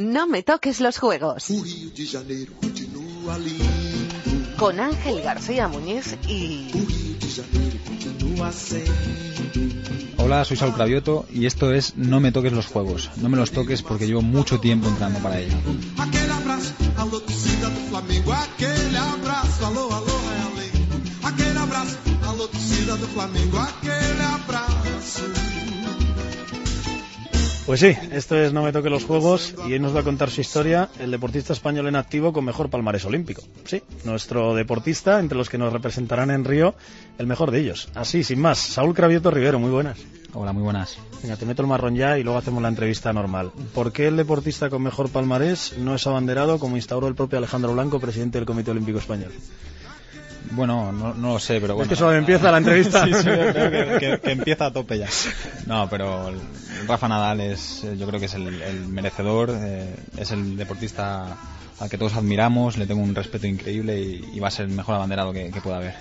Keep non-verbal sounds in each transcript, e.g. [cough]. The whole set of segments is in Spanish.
No me toques los juegos. Con Ángel García Muñiz y... Hola, soy Saúl Cravioto y esto es No me toques los juegos. No me los toques porque llevo mucho tiempo entrando para ello. Alô torcida do Flamengo, aquele abraço, alô, alô, é Aquele abraço, alô torcida do Flamengo, aquele Pues sí, esto es No me toque los juegos y hoy nos va a contar su historia el deportista español en activo con mejor palmarés olímpico. Sí, nuestro deportista, entre los que nos representarán en Río, el mejor de ellos. Así, sin más, Saúl Cravioto Rivero, muy buenas. Hola, muy buenas. Venga, te meto el marrón ya y luego hacemos la entrevista normal. ¿Por qué el deportista con mejor palmarés no es abanderado como instauró el propio Alejandro Blanco, presidente del Comité Olímpico Español? Bueno, no, no lo sé, pero bueno. Es que solo empieza la entrevista. [laughs] sí, sí, yo [laughs] creo que, que- que empieza a tope ya. No, pero Rafa Nadal es, yo creo que es el, el merecedor, eh, es el deportista al que todos admiramos, le tengo un respeto increíble y, y va a ser el mejor abanderado que, que pueda haber.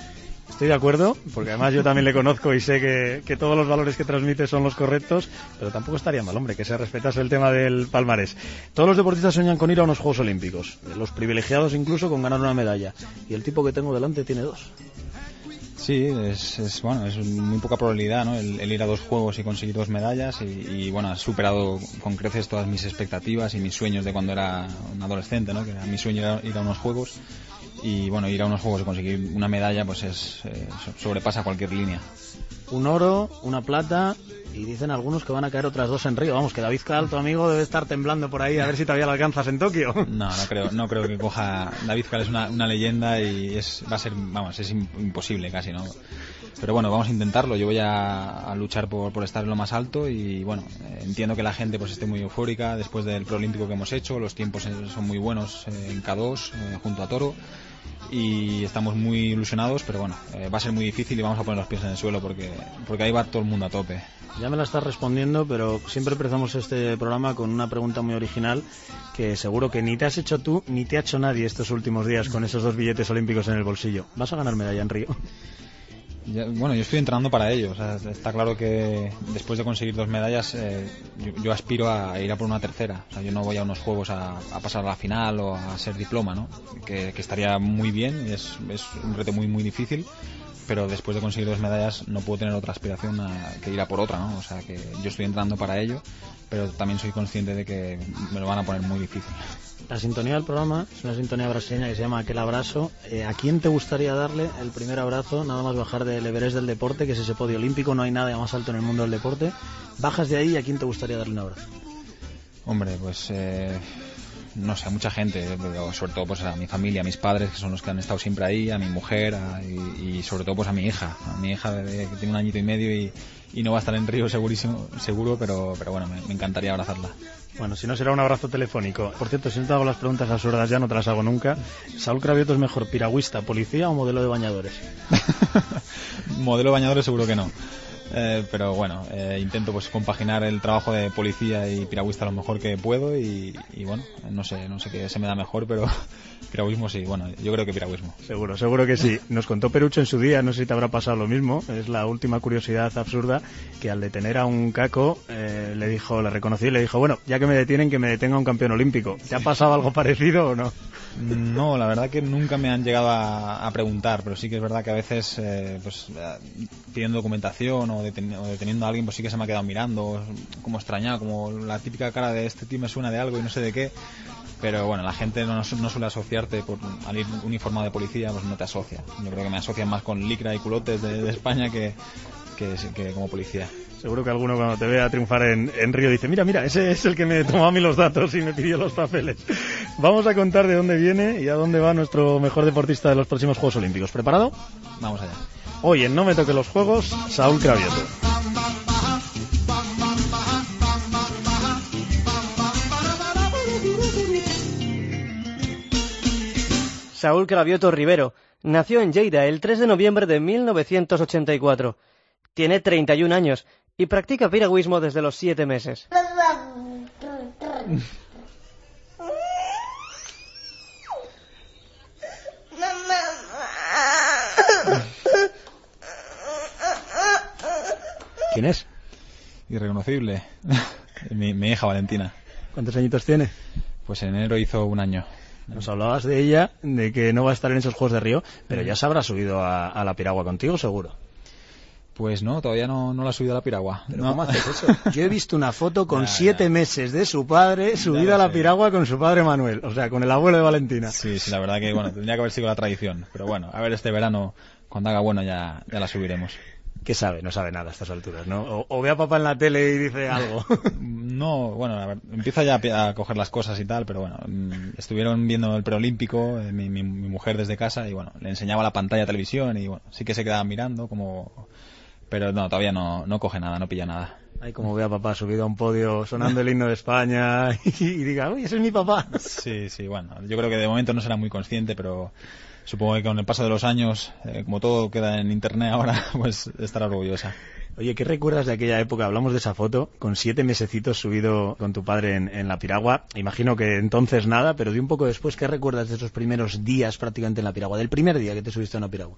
Estoy de acuerdo, porque además yo también le conozco y sé que, que todos los valores que transmite son los correctos, pero tampoco estaría mal, hombre, que se respetase el tema del palmarés. Todos los deportistas sueñan con ir a unos Juegos Olímpicos, los privilegiados incluso con ganar una medalla, y el tipo que tengo delante tiene dos. Sí, es, es, bueno, es muy poca probabilidad, ¿no? El, ir a dos juegos y conseguir dos medallas y, y, bueno, ha superado con creces todas mis expectativas y mis sueños de cuando era un adolescente, ¿no? Que era mi sueño era ir a unos juegos y bueno, ir a unos juegos y conseguir una medalla pues es eh, so- sobrepasa cualquier línea. Un oro, una plata, y dicen algunos que van a caer otras dos en Río. Vamos, que David Cal, tu amigo, debe estar temblando por ahí a ver si todavía lo alcanzas en Tokio. [laughs] No, no creo, no creo que coja. David Cal es una, una leyenda y es, va a ser, vamos, es im- imposible casi, ¿no? Pero bueno, vamos a intentarlo. Yo voy a, a luchar por, por estar en lo más alto y bueno, eh, entiendo que la gente pues esté muy eufórica después del preolímpico que hemos hecho. Los tiempos eh, son muy buenos en K2 eh, junto a Toro y estamos muy ilusionados, pero bueno, eh, va a ser muy difícil y vamos a poner los pies en el suelo porque, porque ahí va todo el mundo a tope. Ya me la estás respondiendo, pero siempre empezamos este programa con una pregunta muy original que seguro que ni te has hecho tú ni te ha hecho nadie estos últimos días con esos dos billetes olímpicos en el bolsillo. ¿Vas a ganar medalla en Río? Ya- bueno, yo estoy entrenando para ello. o sea, está claro que después de conseguir dos medallas, eh, yo, aspiro a ir a por una tercera. O sea, yo no voy a unos juegos a, pasar a la final o a ser diploma, ¿no? Que, estaría muy bien es, es un reto muy, muy difícil. Pero después de conseguir dos medallas, no puedo tener otra aspiración que ir a por otra, ¿no? O sea, que yo estoy entrenando para ello, pero también soy consciente de que me lo van a poner muy difícil. La sintonía del programa es una sintonía brasileña que se llama Aquel Abrazo. Eh, ¿A quién te gustaría darle el primer abrazo nada más bajar del Everest del deporte, que es ese podio olímpico? No hay nada más alto en el mundo del deporte. Bajas de ahí a quién te gustaría darle un abrazo. Hombre, pues eh, no sé, a mucha gente, pero sobre todo pues a mi familia, a mis padres, que son los que han estado siempre ahí, a mi mujer a- y, y sobre todo pues a mi hija, a mi hija de- que tiene un añito y medio y, y no va a estar en Río segurísimo, seguro, pero, pero bueno, me, me encantaría abrazarla. Bueno, si no será un abrazo telefónico. Por cierto, si no te hago las preguntas absurdas ya, no te las hago nunca. ¿Saúl Cravioto es mejor piragüista, policía o modelo de bañadores? [laughs] Modelo bañadores seguro que no. Eh, pero bueno, eh, intento pues compaginar el trabajo de policía y piragüista lo mejor que puedo y, y bueno, no sé, no sé qué se me da mejor, pero [laughs] piragüismo sí, bueno, yo creo que piragüismo. Seguro, seguro que sí. Nos contó Perucho en su día, no sé si te habrá pasado lo mismo, es la última curiosidad absurda, que al detener a un caco eh, le dijo, le reconocí y le dijo, bueno, ya que me detienen, que me detenga un campeón olímpico. ¿Te ha pasado algo parecido o no? No, la verdad que nunca me han llegado a, a preguntar, pero sí que es verdad que a veces, eh, pues, eh, pidiendo documentación o, deten- o deteniendo a alguien, pues sí que se me ha quedado mirando, como extrañado, como la típica cara de este tío me suena de algo y no sé de qué. Pero bueno, la gente no, no suele asociarte por al ir uniformado de policía, pues no te asocia. Yo creo que me asocian más con licra y culotes de, de España que, que, que como policía. Seguro que alguno cuando te vea triunfar en, en Río dice, mira, mira, ese es el que me tomó a mí los datos y me pidió los papeles. Vamos a contar de dónde viene y a dónde va nuestro mejor deportista de los próximos Juegos Olímpicos. ¿Preparado? Vamos allá. Hoy en No me toque los juegos, Saúl Cravioto. Saúl Cravioto Rivero nació en Lleida el 3 de noviembre de 1984. Tiene 31 años y practica piragüismo desde los 7 meses. ¿Quién es? Irreconocible. [laughs] mi, mi hija Valentina. ¿Cuántos añitos tiene? Pues en enero hizo un año. Nos hablabas de ella, de que no va a estar en esos Juegos de Río, pero ya se habrá subido a, a la piragua contigo, seguro. Pues no, todavía no, no la ha subido a la piragua. ¿Pero No. cómo haces eso? [laughs] Yo he visto una foto con Ya, siete ya. meses de su padre subida a la piragua con su padre Manuel, o sea, con el abuelo de Valentina. Sí, sí, la verdad que bueno, tendría que haber sido la tradición. Pero bueno, a ver este verano, cuando haga bueno, ya, ya la subiremos. ¿Qué sabe? No sabe nada a estas alturas, ¿no? O, o ve a papá en la tele y dice [laughs] algo. No, bueno, a ver, empieza ya a coger las cosas y tal, pero bueno, mm, estuvieron viendo el preolímpico, eh, mi, mi- mi mujer desde casa, y bueno, le enseñaba la pantalla de televisión y bueno, sí que se quedaba mirando como... Pero no, todavía no, no coge nada, no pilla nada. Ay, como ve a papá subido a un podio sonando el himno de España [laughs] y, y diga, uy, ese es mi papá. Sí, sí, bueno, yo creo que de momento no será muy consciente, pero supongo que con el paso de los años, eh, como todo queda en internet ahora, [laughs] pues estará orgullosa. Oye, ¿qué recuerdas de aquella época? Hablamos de esa foto, con siete mesecitos subido con tu padre en, en la piragua. Imagino que entonces nada, pero de un poco después, ¿qué recuerdas de esos primeros días prácticamente en la piragua? Del primer día que te subiste a una piragua.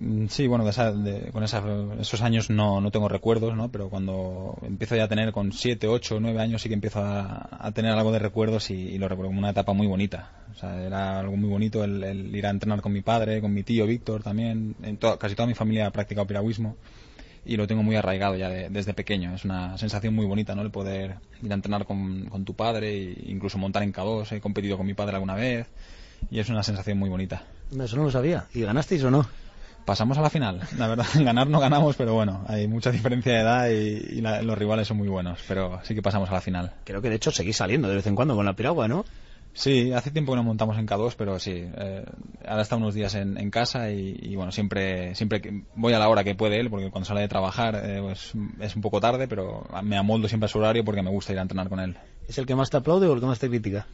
Mm, Sí, bueno, de esa- de- con esa- esos años no, no tengo recuerdos, ¿no? Pero cuando empiezo ya a tener con 7, 8, 9 años sí que empiezo a, tener algo de recuerdos y, lo recuerdo como una etapa muy bonita. O sea, era algo muy bonito el, ir a entrenar con mi padre, con mi tío Víctor también. En to- casi toda mi familia ha practicado piragüismo y lo tengo muy arraigado ya de- desde pequeño. Es una sensación muy bonita, ¿no? El poder ir a entrenar con, con tu padre e incluso montar en K2. He competido con mi padre alguna vez y es una sensación muy bonita. Eso no lo sabía. ¿Y ganasteis o no? Pasamos a la final. La verdad, [laughs] ganar no ganamos, pero bueno, hay mucha diferencia de edad y, y la- los rivales son muy buenos. Pero sí que pasamos a la final. Creo que de hecho seguís saliendo de vez en cuando con la piragua, ¿no? Sí, hace tiempo que no montamos en K2, pero sí. eh, ahora está unos días en, en casa y, y bueno, siempre siempre voy a la hora que puede él, porque cuando sale de trabajar eh, pues, es un poco tarde, pero me amoldo siempre a su horario porque me gusta ir a entrenar con él. ¿Es el que más te aplaude o el que más te critica?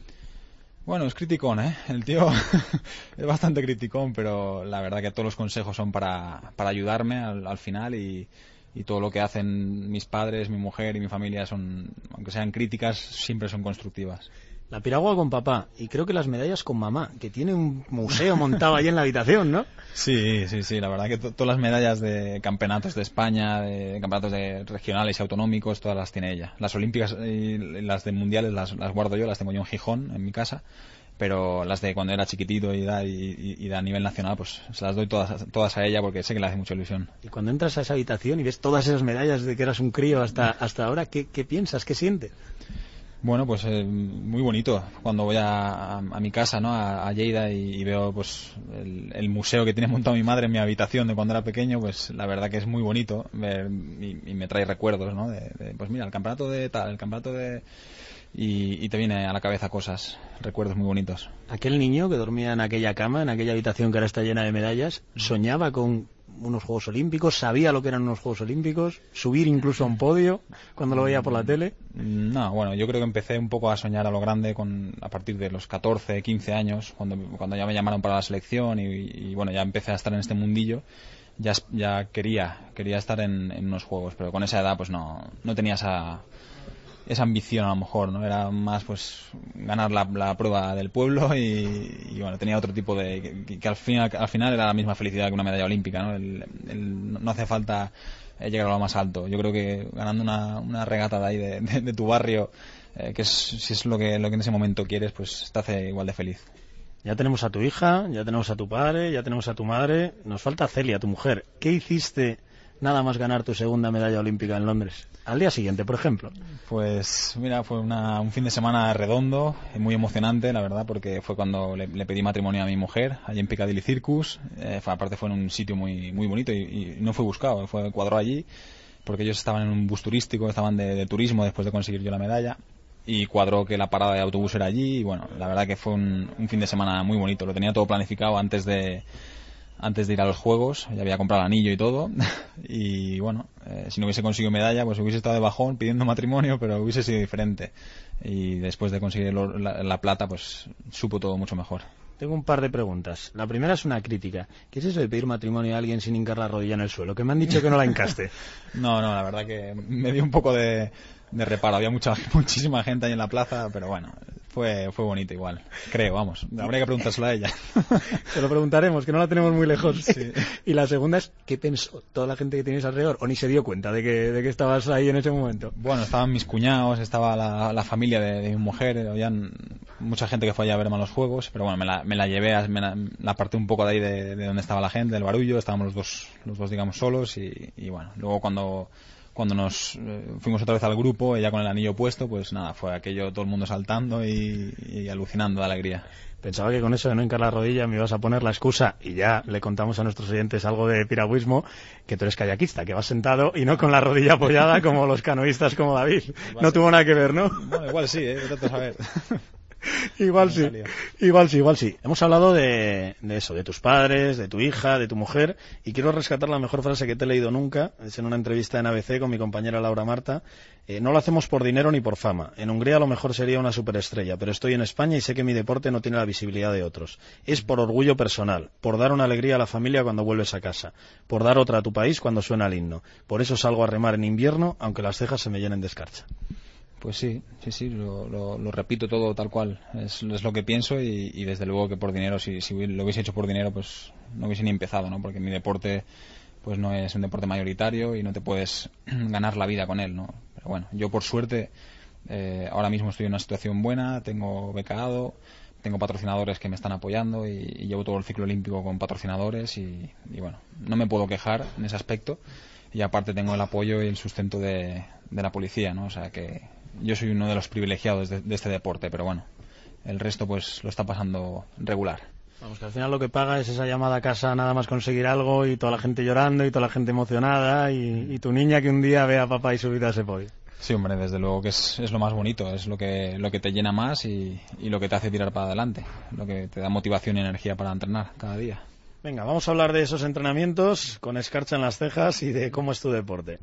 Bueno, es criticón, ¿eh? El tío [laughs] es bastante criticón, pero la verdad que todos los consejos son para, para ayudarme al, al final y, y todo lo que hacen mis padres, mi mujer y mi familia son, aunque sean críticas, siempre son constructivas. La piragua con papá y creo que las medallas con mamá, que tiene un museo montado ahí en la habitación, ¿no? Sí, sí, sí, la verdad que to- todas las medallas de campeonatos de España, de campeonatos de regionales y autonómicos, todas las tiene ella. Las olímpicas y las de mundiales las, las guardo yo, las tengo yo en Gijón, en mi casa, pero las de cuando era chiquitito y, da- y, y- a nivel nacional, pues se las doy todas, todas a ella porque sé que le hace mucha ilusión. Y cuando entras a esa habitación y ves todas esas medallas de que eras un crío hasta, hasta ahora, ¿qué, qué piensas? ¿Qué sientes? Bueno, pues eh, muy bonito. Cuando voy a, mi casa, ¿no? A, a Lleida y, veo pues el, el museo que tiene montado mi madre en mi habitación de cuando era pequeño, pues la verdad que es muy bonito ver y, y me trae recuerdos, ¿no? De, de, pues mira, el campeonato de tal, el campeonato de y, y te viene a la cabeza cosas, recuerdos muy bonitos. Aquel niño que dormía en aquella cama, en aquella habitación que ahora está llena de medallas, soñaba con unos Juegos Olímpicos, sabía lo que eran unos Juegos Olímpicos, subir incluso a un podio cuando lo veía por la tele. No, bueno, yo creo que empecé un poco a soñar a lo grande con, a partir de los 14, 15 años, cuando, cuando ya me llamaron para la selección y, y, bueno, ya empecé a estar en este mundillo. Ya, ya quería, quería estar en, en unos juegos, pero con esa edad pues no, no tenía esa, esa ambición a lo mejor, ¿no? Era más pues ganar la, la prueba del pueblo y, y, bueno, tenía otro tipo de... que, al, final, al final era la misma felicidad que una medalla olímpica, ¿no? El, no hace falta llegar a lo más alto. Yo creo que ganando una, una regata de ahí de tu barrio, eh, que es, si es lo que, lo que en ese momento quieres, pues te hace igual de feliz. Ya tenemos a tu hija, ya tenemos a tu padre, ya tenemos a tu madre. Nos falta Celia, tu mujer. ¿Qué hiciste nada más ganar tu segunda medalla olímpica en Londres? Al día siguiente, por ejemplo. Pues mira, fue una, un fin de semana redondo, muy emocionante, la verdad, porque fue cuando le, pedí matrimonio a mi mujer, allí en Piccadilly Circus. Eh, aparte fue en un sitio muy, muy bonito y, no fue buscado, fue cuadró allí, porque ellos estaban en un bus turístico, estaban de, turismo después de conseguir yo la medalla y cuadró que la parada de autobús era allí y bueno, la verdad que fue un, fin de semana muy bonito, lo tenía todo planificado antes de antes de ir a los juegos, ya había comprado el anillo y todo [laughs] y bueno, eh, si no hubiese conseguido medalla pues hubiese estado de bajón pidiendo matrimonio pero hubiese sido diferente y después de conseguir el, la, la plata pues supo todo mucho mejor. Tengo un par de preguntas. La primera es una crítica. ¿Qué es eso de pedir matrimonio a alguien sin hincar la rodilla en el suelo? Que me han dicho que no la hincaste. [laughs] no, no, la verdad que me dio un poco de, de reparo. Había mucha, [laughs] muchísima gente ahí en la plaza, pero bueno, fue, fue bonito igual. Creo, vamos. Habría que preguntárselo a ella. [laughs] Se lo preguntaremos, que no la tenemos muy lejos. [laughs] y la segunda es, ¿qué pensó toda la gente que tenéis alrededor? ¿O ni se dio cuenta de que, de que estabas ahí en ese momento? Bueno, estaban mis cuñados, estaba la, la familia de, de, mi mujer, habían mucha gente que fue allá a verme a los juegos, pero bueno, me la, me la llevé, me la, la, aparté un poco de ahí de, de, donde estaba la gente, del barullo, estábamos los dos, los dos digamos, solos y, y bueno, luego cuando cuando nos eh, fuimos otra vez al grupo, ella con el anillo puesto, pues nada, fue aquello todo el mundo saltando y, y alucinando de alegría. Pensaba que con eso de no hincar la rodilla me ibas a poner la excusa y ya le contamos a nuestros oyentes algo de piragüismo, que tú eres kayakista, que vas sentado y no con la rodilla apoyada como los canoístas como David. Igual no tuvo nada que ver, ¿no? Bueno, igual sí, ¿eh? Trato de saber. [laughs] [laughs] igual sí, igual sí, igual sí. Hemos hablado de, de, eso, de tus padres, de tu hija, de tu mujer, y quiero rescatar la mejor frase que te he leído nunca, es en una entrevista en ABC con mi compañera Laura Marta. Eh, no lo hacemos por dinero ni por fama. En Hungría a lo mejor sería una superestrella, pero estoy en España y sé que mi deporte no tiene la visibilidad de otros. Es por orgullo personal, por dar una alegría a la familia cuando vuelves a casa, por dar otra a tu país cuando suena el himno. Por eso salgo a remar en invierno, aunque las cejas se me llenen de escarcha. Pues sí, sí, sí, lo, lo, lo repito todo tal cual. Es, es lo que pienso y, desde luego que por dinero, si, si, lo hubiese hecho por dinero, pues no hubiese ni empezado, ¿no? Porque mi deporte pues no es un deporte mayoritario y no te puedes [clears throat] ganar la vida con él, ¿no? Pero bueno, yo por suerte eh, ahora mismo estoy en una situación buena, tengo becado, tengo patrocinadores que me están apoyando y, llevo todo el ciclo olímpico con patrocinadores y, y, bueno, no me puedo quejar en ese aspecto y aparte tengo el apoyo y el sustento de la policía, ¿no? O sea que yo soy uno de los privilegiados de, de, este deporte, pero bueno, el resto pues lo está pasando regular. Vamos, que al final lo que paga es esa llamada a casa nada más conseguir algo y toda la gente llorando y toda la gente emocionada y, y tu niña que un día ve a papá y subida a ese podio. Sí, hombre, desde luego que es, es, lo más bonito, es lo que, lo que te llena más y, y lo que te hace tirar para adelante, lo que te da motivación y energía para entrenar cada día. Venga, vamos a hablar de esos entrenamientos con escarcha en las cejas y de cómo es tu deporte.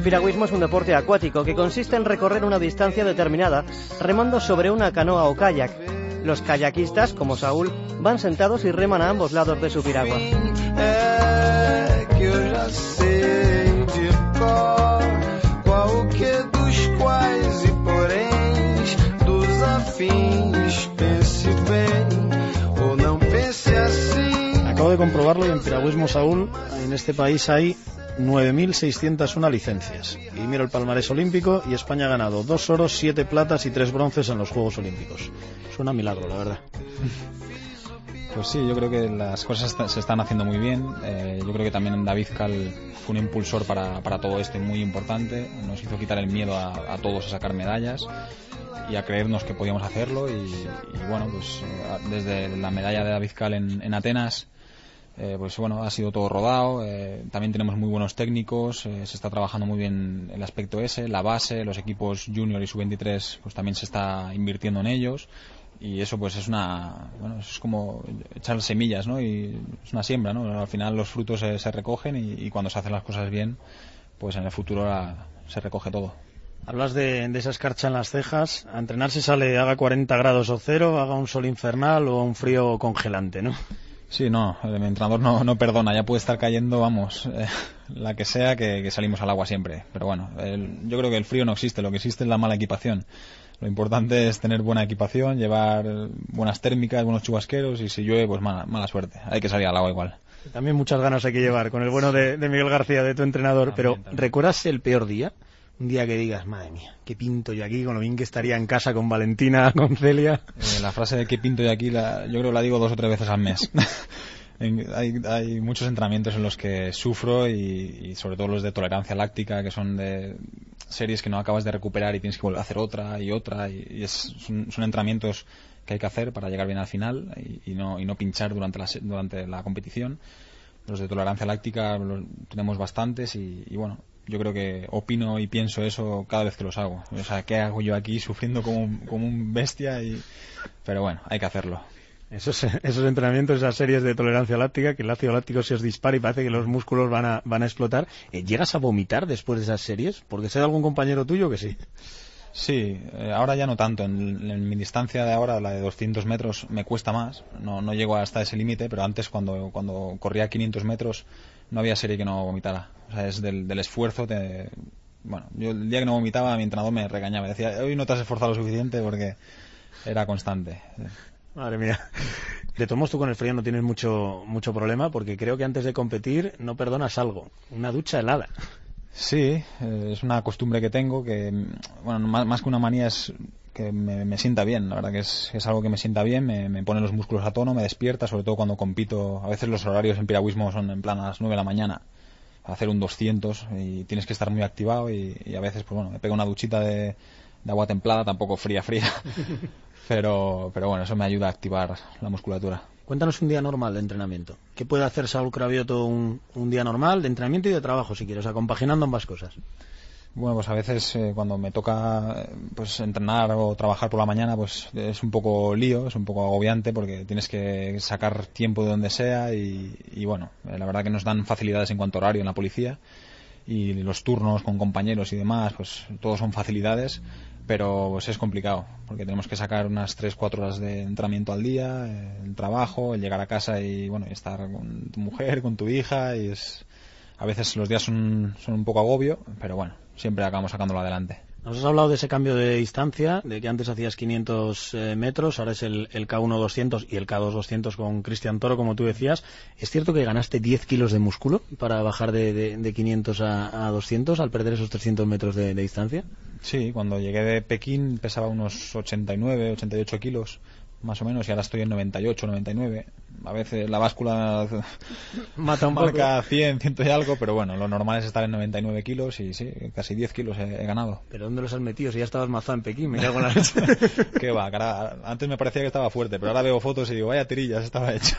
El piragüismo es un deporte acuático que consiste en recorrer una distancia determinada remando sobre una canoa o kayak. Los kayakistas, como Saúl, van sentados y reman a ambos lados de su piragua. Acabo de comprobarlo y en piragüismo, Saúl, en este país hay 9.601 licencias. Y miro el palmarés olímpico y España ha ganado dos oros, siete platas y tres bronces en los Juegos Olímpicos. Suena milagro, la verdad. Pues sí, yo creo que las cosas se están haciendo muy bien. Eh, yo creo que también David Cal fue un impulsor para, para todo esto muy importante. Nos hizo quitar el miedo a, a, todos a sacar medallas y a creernos que podíamos hacerlo. Y, y bueno, pues desde la medalla de David Cal en, en Atenas eh, pues bueno, ha sido todo rodado, eh, también tenemos muy buenos técnicos, eh, se está trabajando muy bien el aspecto ese, la base, los equipos junior y sub-23 pues también se está invirtiendo en ellos y eso pues es una, bueno, es como echar semillas, ¿no? Y es una siembra, ¿no? Al final los frutos se, se recogen y, cuando se hacen las cosas bien, pues en el futuro la, se recoge todo. Hablas de, de, esa escarcha en las cejas. A entrenar se sale, haga 40 grados o cero, haga un sol infernal o un frío congelante, ¿no? Sí, no, mi entrenador no, no perdona, ya puede estar cayendo, vamos, eh, [laughs] la que sea, que, que, salimos al agua siempre. Pero bueno, el, yo creo que el frío no existe, lo que existe es la mala equipación. Lo importante es tener buena equipación, llevar buenas térmicas, buenos chubasqueros y si llueve, pues mala, mala suerte. Hay que salir al agua igual. También muchas ganas hay que llevar con el bueno de, de Miguel García, de tu entrenador. También, pero, también. ¿recuerdas el peor día? Un día que digas, madre mía, qué pinto yo aquí, con lo bien que estaría en casa con Valentina, [laughs] con Celia. Eh, la frase de qué pinto yo aquí, la, yo creo que la digo dos o tres veces al mes. [laughs] hay, hay, muchos entrenamientos en los que sufro y, y, sobre todo los de tolerancia láctica, que son de series que no acabas de recuperar y tienes que volver a hacer otra y otra. Y, y es, son, son, entrenamientos que hay que hacer para llegar bien al final y, y no, y no pinchar durante la, durante la competición. Los de tolerancia láctica los tenemos bastantes y, y bueno, yo creo que opino y pienso eso cada vez que los hago. O sea, ¿qué hago yo aquí sufriendo como un, como un bestia? Y... Pero bueno, hay que hacerlo. Esos, esos entrenamientos, esas series de tolerancia láctica, que el ácido láctico se os dispara y parece que los músculos van a, van a explotar. Eh, ¿Llegas a vomitar después de esas series? Porque sé de algún compañero tuyo que sí. Sí, eh, ahora ya no tanto. En, en mi distancia de ahora, la de 200 metros, me cuesta más. No, no llego hasta ese límite, pero antes cuando, cuando corría 500 metros no había serie que no vomitara. O sea, es del, del esfuerzo. Te... Bueno, yo el día que no vomitaba, mi entrenador me regañaba. Decía, hoy no te has esforzado lo suficiente porque era constante. Madre mía. De todos tú con el frío no tienes mucho, mucho problema porque creo que antes de competir no perdonas algo. Una ducha helada. Sí, eh, es una costumbre que tengo que, bueno, más, más que una manía es que me, me sienta bien. La verdad que es, es algo que me sienta bien, me, me pone los músculos a tono, me despierta, sobre todo cuando compito. A veces los horarios en piragüismo son en plan a las 9 de la mañana a hacer un 200 y tienes que estar muy activado y, y a veces, pues bueno, me pego una duchita de, de agua templada, tampoco fría, fría. [laughs] pero, pero bueno, eso me ayuda a activar la musculatura. Cuéntanos un día normal de entrenamiento. ¿Qué puede hacer Saúl Cravioto un, un día normal de entrenamiento y de trabajo, si quieres, compaginando ambas cosas? Bueno, pues a veces eh, cuando me toca pues entrenar o trabajar por la mañana, pues es un poco lío, es un poco agobiante porque tienes que sacar tiempo de donde sea y, bueno, eh, la verdad que nos dan facilidades en cuanto a horario en la policía y los turnos con compañeros y demás, pues todos son facilidades, pero pues es complicado porque tenemos que sacar unas 3-4 horas de entrenamiento al día, eh, el trabajo, el llegar a casa y bueno, estar con tu mujer, con tu hija y es a veces los días son, son un poco agobio, pero bueno, siempre acabamos sacándolo adelante. Nos has hablado de ese cambio de distancia, de que antes hacías 500 eh, metros, ahora es el, el K1 200 y el K2 200 con Cristian Toro, como tú decías. ¿Es cierto que ganaste 10 kilos de músculo para bajar de, de, de 500 a, a, 200 al perder esos 300 metros de, de distancia? Sí, cuando llegué de Pekín pesaba unos 89, 88 kilos más o menos, y ahora estoy en 98, 99. A veces la báscula [laughs] Mata un marca poco. 100, 100 y algo, pero bueno, lo normal es estar en 99 kilos y sí, casi 10 kilos he, he ganado. ¿Pero dónde los has metido? Si ya estabas mazado en Pekín, me cago en la [laughs] leche. Qué va, cara, antes me parecía que estaba fuerte, pero ahora veo fotos y digo, vaya tirillas, estaba hecho.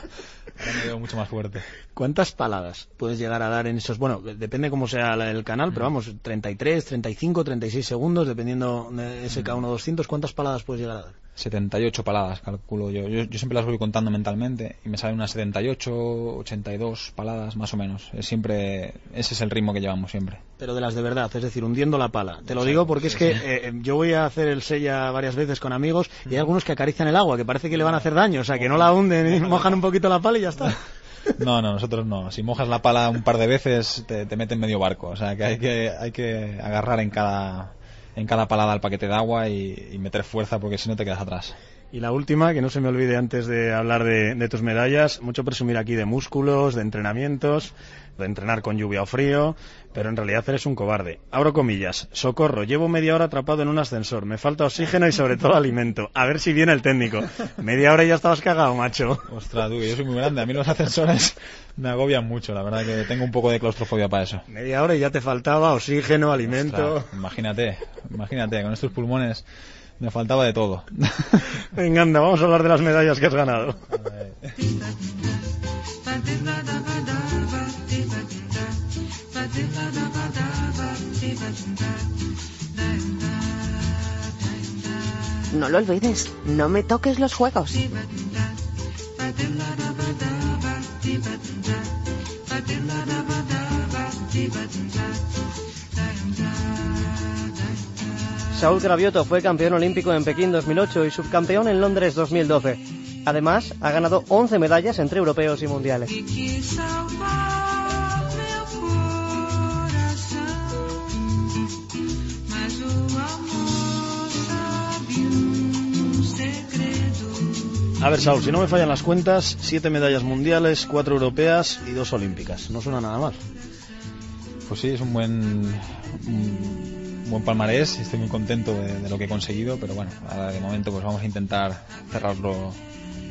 Ahora me veo mucho más fuerte. ¿Cuántas paladas puedes llegar a dar en esos? Bueno, depende cómo sea el canal, pero vamos, 33, 35, 36 segundos, dependiendo de ese K1 200, ¿cuántas paladas puedes llegar a dar? 78 paladas, calculo yo. yo. Yo siempre las voy contando mentalmente y me salen unas 78, 82 paladas más o menos. Es siempre, ese es el ritmo que llevamos siempre. Pero de las de verdad, es decir, hundiendo la pala. Te lo digo porque es que eh, yo voy a hacer el sella varias veces con amigos y hay algunos que acarician el agua, que parece que le van a hacer daño, o sea, que no la hunden y mojan un poquito la pala y ya está. [laughs] No, no, nosotros no. Si mojas la pala un par de veces te, te meten medio barco. O sea, que hay que, hay que agarrar en cada, en cada palada el paquete de agua y, y meter fuerza porque si no te quedas atrás. Y la última, que no se me olvide antes de hablar de, de, tus medallas, mucho presumir aquí de músculos, de entrenamientos, de entrenar con lluvia o frío, pero en realidad eres un cobarde. Abro comillas, socorro, llevo media hora atrapado en un ascensor, me falta oxígeno y sobre todo alimento. A ver si viene el técnico. Media hora y ya estabas cagado, macho. Ostras, tú, yo soy muy grande, a mí los ascensores me agobian mucho, la verdad que tengo un poco de claustrofobia para eso. Media hora y ya te faltaba oxígeno, alimento. Ostras, imagínate, imagínate, con estos pulmones me faltaba de todo. [laughs] Venga, anda, vamos a hablar de las medallas que has ganado. No lo olvides, no me toques los juegos. Saúl Gravioto fue campeón olímpico en Pekín 2008 y subcampeón en Londres 2012. Además, ha ganado 11 medallas entre europeos y mundiales. A ver, Saúl, si no me fallan las cuentas, siete medallas mundiales, cuatro europeas y dos olímpicas. No suena nada mal. Pues sí, es un buen, un buen palmarés estoy muy contento de, lo que he conseguido, pero bueno, ahora de momento pues vamos a intentar cerrarlo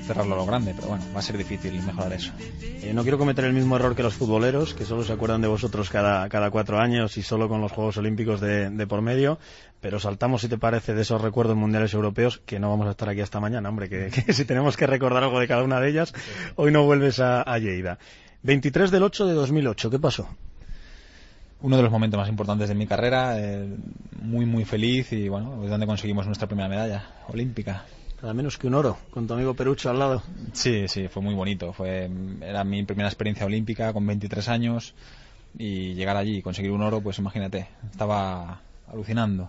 cerrarlo a lo grande, pero bueno, va a ser difícil mejorar eso. Eh, no quiero cometer el mismo error que los futboleros, que solo se acuerdan de vosotros cada, cuatro años y solo con los Juegos Olímpicos de, por medio, pero saltamos, si te parece, de esos recuerdos mundiales europeos, que no vamos a estar aquí hasta mañana, hombre, que, [laughs] que si tenemos que recordar algo de cada una de ellas, hoy no vuelves a, a Lleida. 23 del 8 de 2008, ¿qué pasó? Uno de los momentos más importantes de mi carrera, eh, muy muy feliz y bueno, es donde conseguimos nuestra primera medalla olímpica. Nada menos que un oro, con tu amigo Perucho al lado. Sí, sí, fue muy bonito. Fue, era mi primera experiencia olímpica con 23 años y llegar allí y conseguir un oro, pues imagínate, estaba alucinando.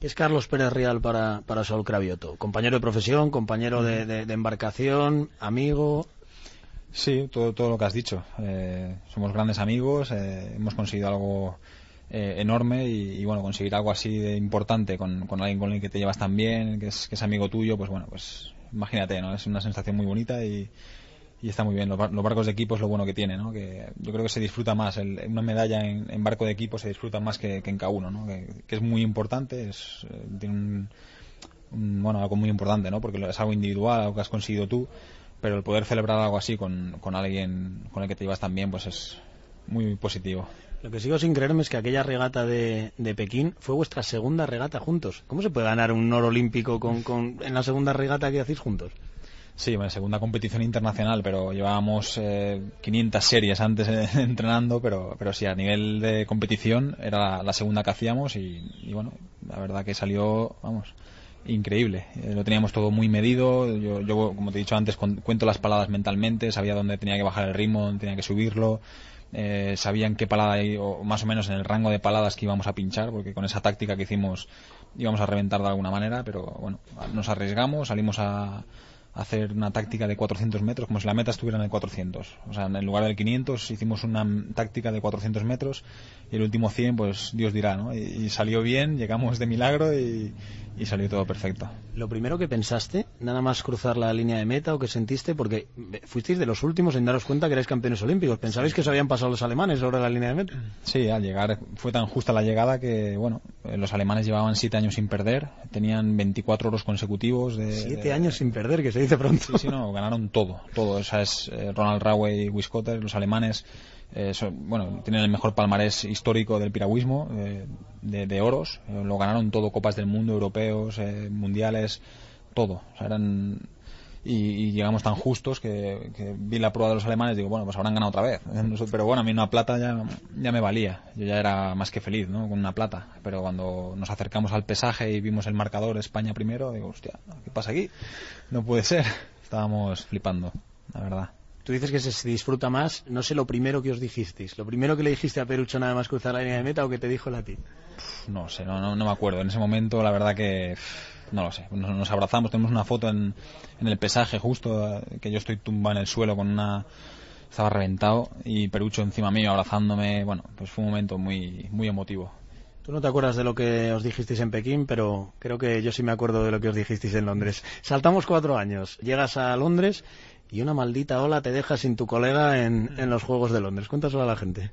¿Qué es Carlos Pérez Real para, para Saúl Cravioto? Compañero de profesión, compañero de, de- de embarcación, amigo. Sí, todo, todo lo que has dicho. Eh, somos grandes amigos, eh, hemos conseguido algo eh, enorme y, bueno, conseguir algo así de importante con, con alguien con el que te llevas tan bien, que es, que es amigo tuyo, pues bueno, pues imagínate, ¿no? Es una sensación muy bonita y, y está muy bien. Los, bar- los barcos de equipo es lo bueno que tiene, ¿no? Que yo creo que se disfruta más. El- una medalla en, barco de equipo se disfruta más que, que en K1, ¿no? Que, es muy importante, es, eh, un, un- bueno, algo muy importante, ¿no? Porque es algo individual, algo que has conseguido tú, pero el poder celebrar algo así con, con alguien con el que te llevas tan bien, pues es muy positivo. Lo que sigo sin creerme es que aquella regata de, de Pekín fue vuestra segunda regata juntos. ¿Cómo se puede ganar un oro olímpico con, con- en la segunda regata que hacéis juntos? Sí, bueno, segunda competición internacional, pero llevábamos eh, 500 series antes eh, [laughs] entrenando, pero, pero sí, a nivel de competición era la, la segunda que hacíamos y, y bueno, la verdad que salió, vamos, increíble. Eh, lo teníamos todo muy medido, yo, yo, como te he dicho antes, con- cuento las paladas mentalmente, sabía dónde tenía que bajar el ritmo, dónde tenía que subirlo, eh, sabía en qué palada, o más o menos en el rango de paladas que íbamos a pinchar, porque con esa táctica que hicimos íbamos a reventar de alguna manera, pero bueno, nos arriesgamos, salimos a hacer una táctica de 400 metros, como si la meta estuviera en el 400. O sea, en lugar del 500 hicimos una táctica de 400 metros y el último 100, pues Dios dirá, ¿no? Y, y salió bien, llegamos de milagro y, y salió todo perfecto. Lo primero que pensaste, nada más cruzar la línea de meta o que sentiste, porque fuisteis de los últimos en daros cuenta que erais campeones olímpicos. ¿Pensabais que se habían pasado los alemanes sobre la línea de meta? Sí, al llegar fue tan justa la llegada que, bueno, eh, los alemanes llevaban siete años sin perder, tenían 24 oros consecutivos de... Siete de- años sin perder, que se dice pronto. Sí, sí, no, ganaron todo, todo. O sea, es eh, Ronald Rawe y Wiskotter, los alemanes, eh, bueno, tienen el mejor palmarés histórico del piragüismo, eh, de, de oros. Eh, lo ganaron todo, copas del mundo, europeos, mundiales, todo. O sea, eran y, llegamos tan justos que, que vi la prueba de los alemanes y digo, bueno, pues habrán ganado otra vez. [laughs] Pero bueno, a mí una plata ya, ya me valía. Yo ya era más que feliz, ¿no? Con una plata. Pero cuando nos acercamos al pesaje y vimos el marcador España primero, digo, hostia, ¿qué pasa aquí? No puede ser. [laughs] Estábamos flipando, la verdad. Tú dices que se disfruta más, no sé lo primero que os dijisteis. Lo primero que le dijiste a Perucho nada más cruzar la línea de meta o que te dijo él a ti. No sé, no, no, no me acuerdo. En ese momento, la verdad que no lo sé. Nos, nos abrazamos, tenemos una foto en, en el pesaje justo, que yo estoy tumbado en el suelo con una... Estaba reventado y Perucho encima mío abrazándome. Bueno, pues fue un momento muy, muy emotivo. Tú no te acuerdas de lo que os dijisteis en Pekín, pero creo que yo sí me acuerdo de lo que os dijisteis en Londres. Saltamos cuatro años, llegas a Londres y una maldita ola te deja sin tu colega en, en los Juegos de Londres. Cuéntaselo a la gente.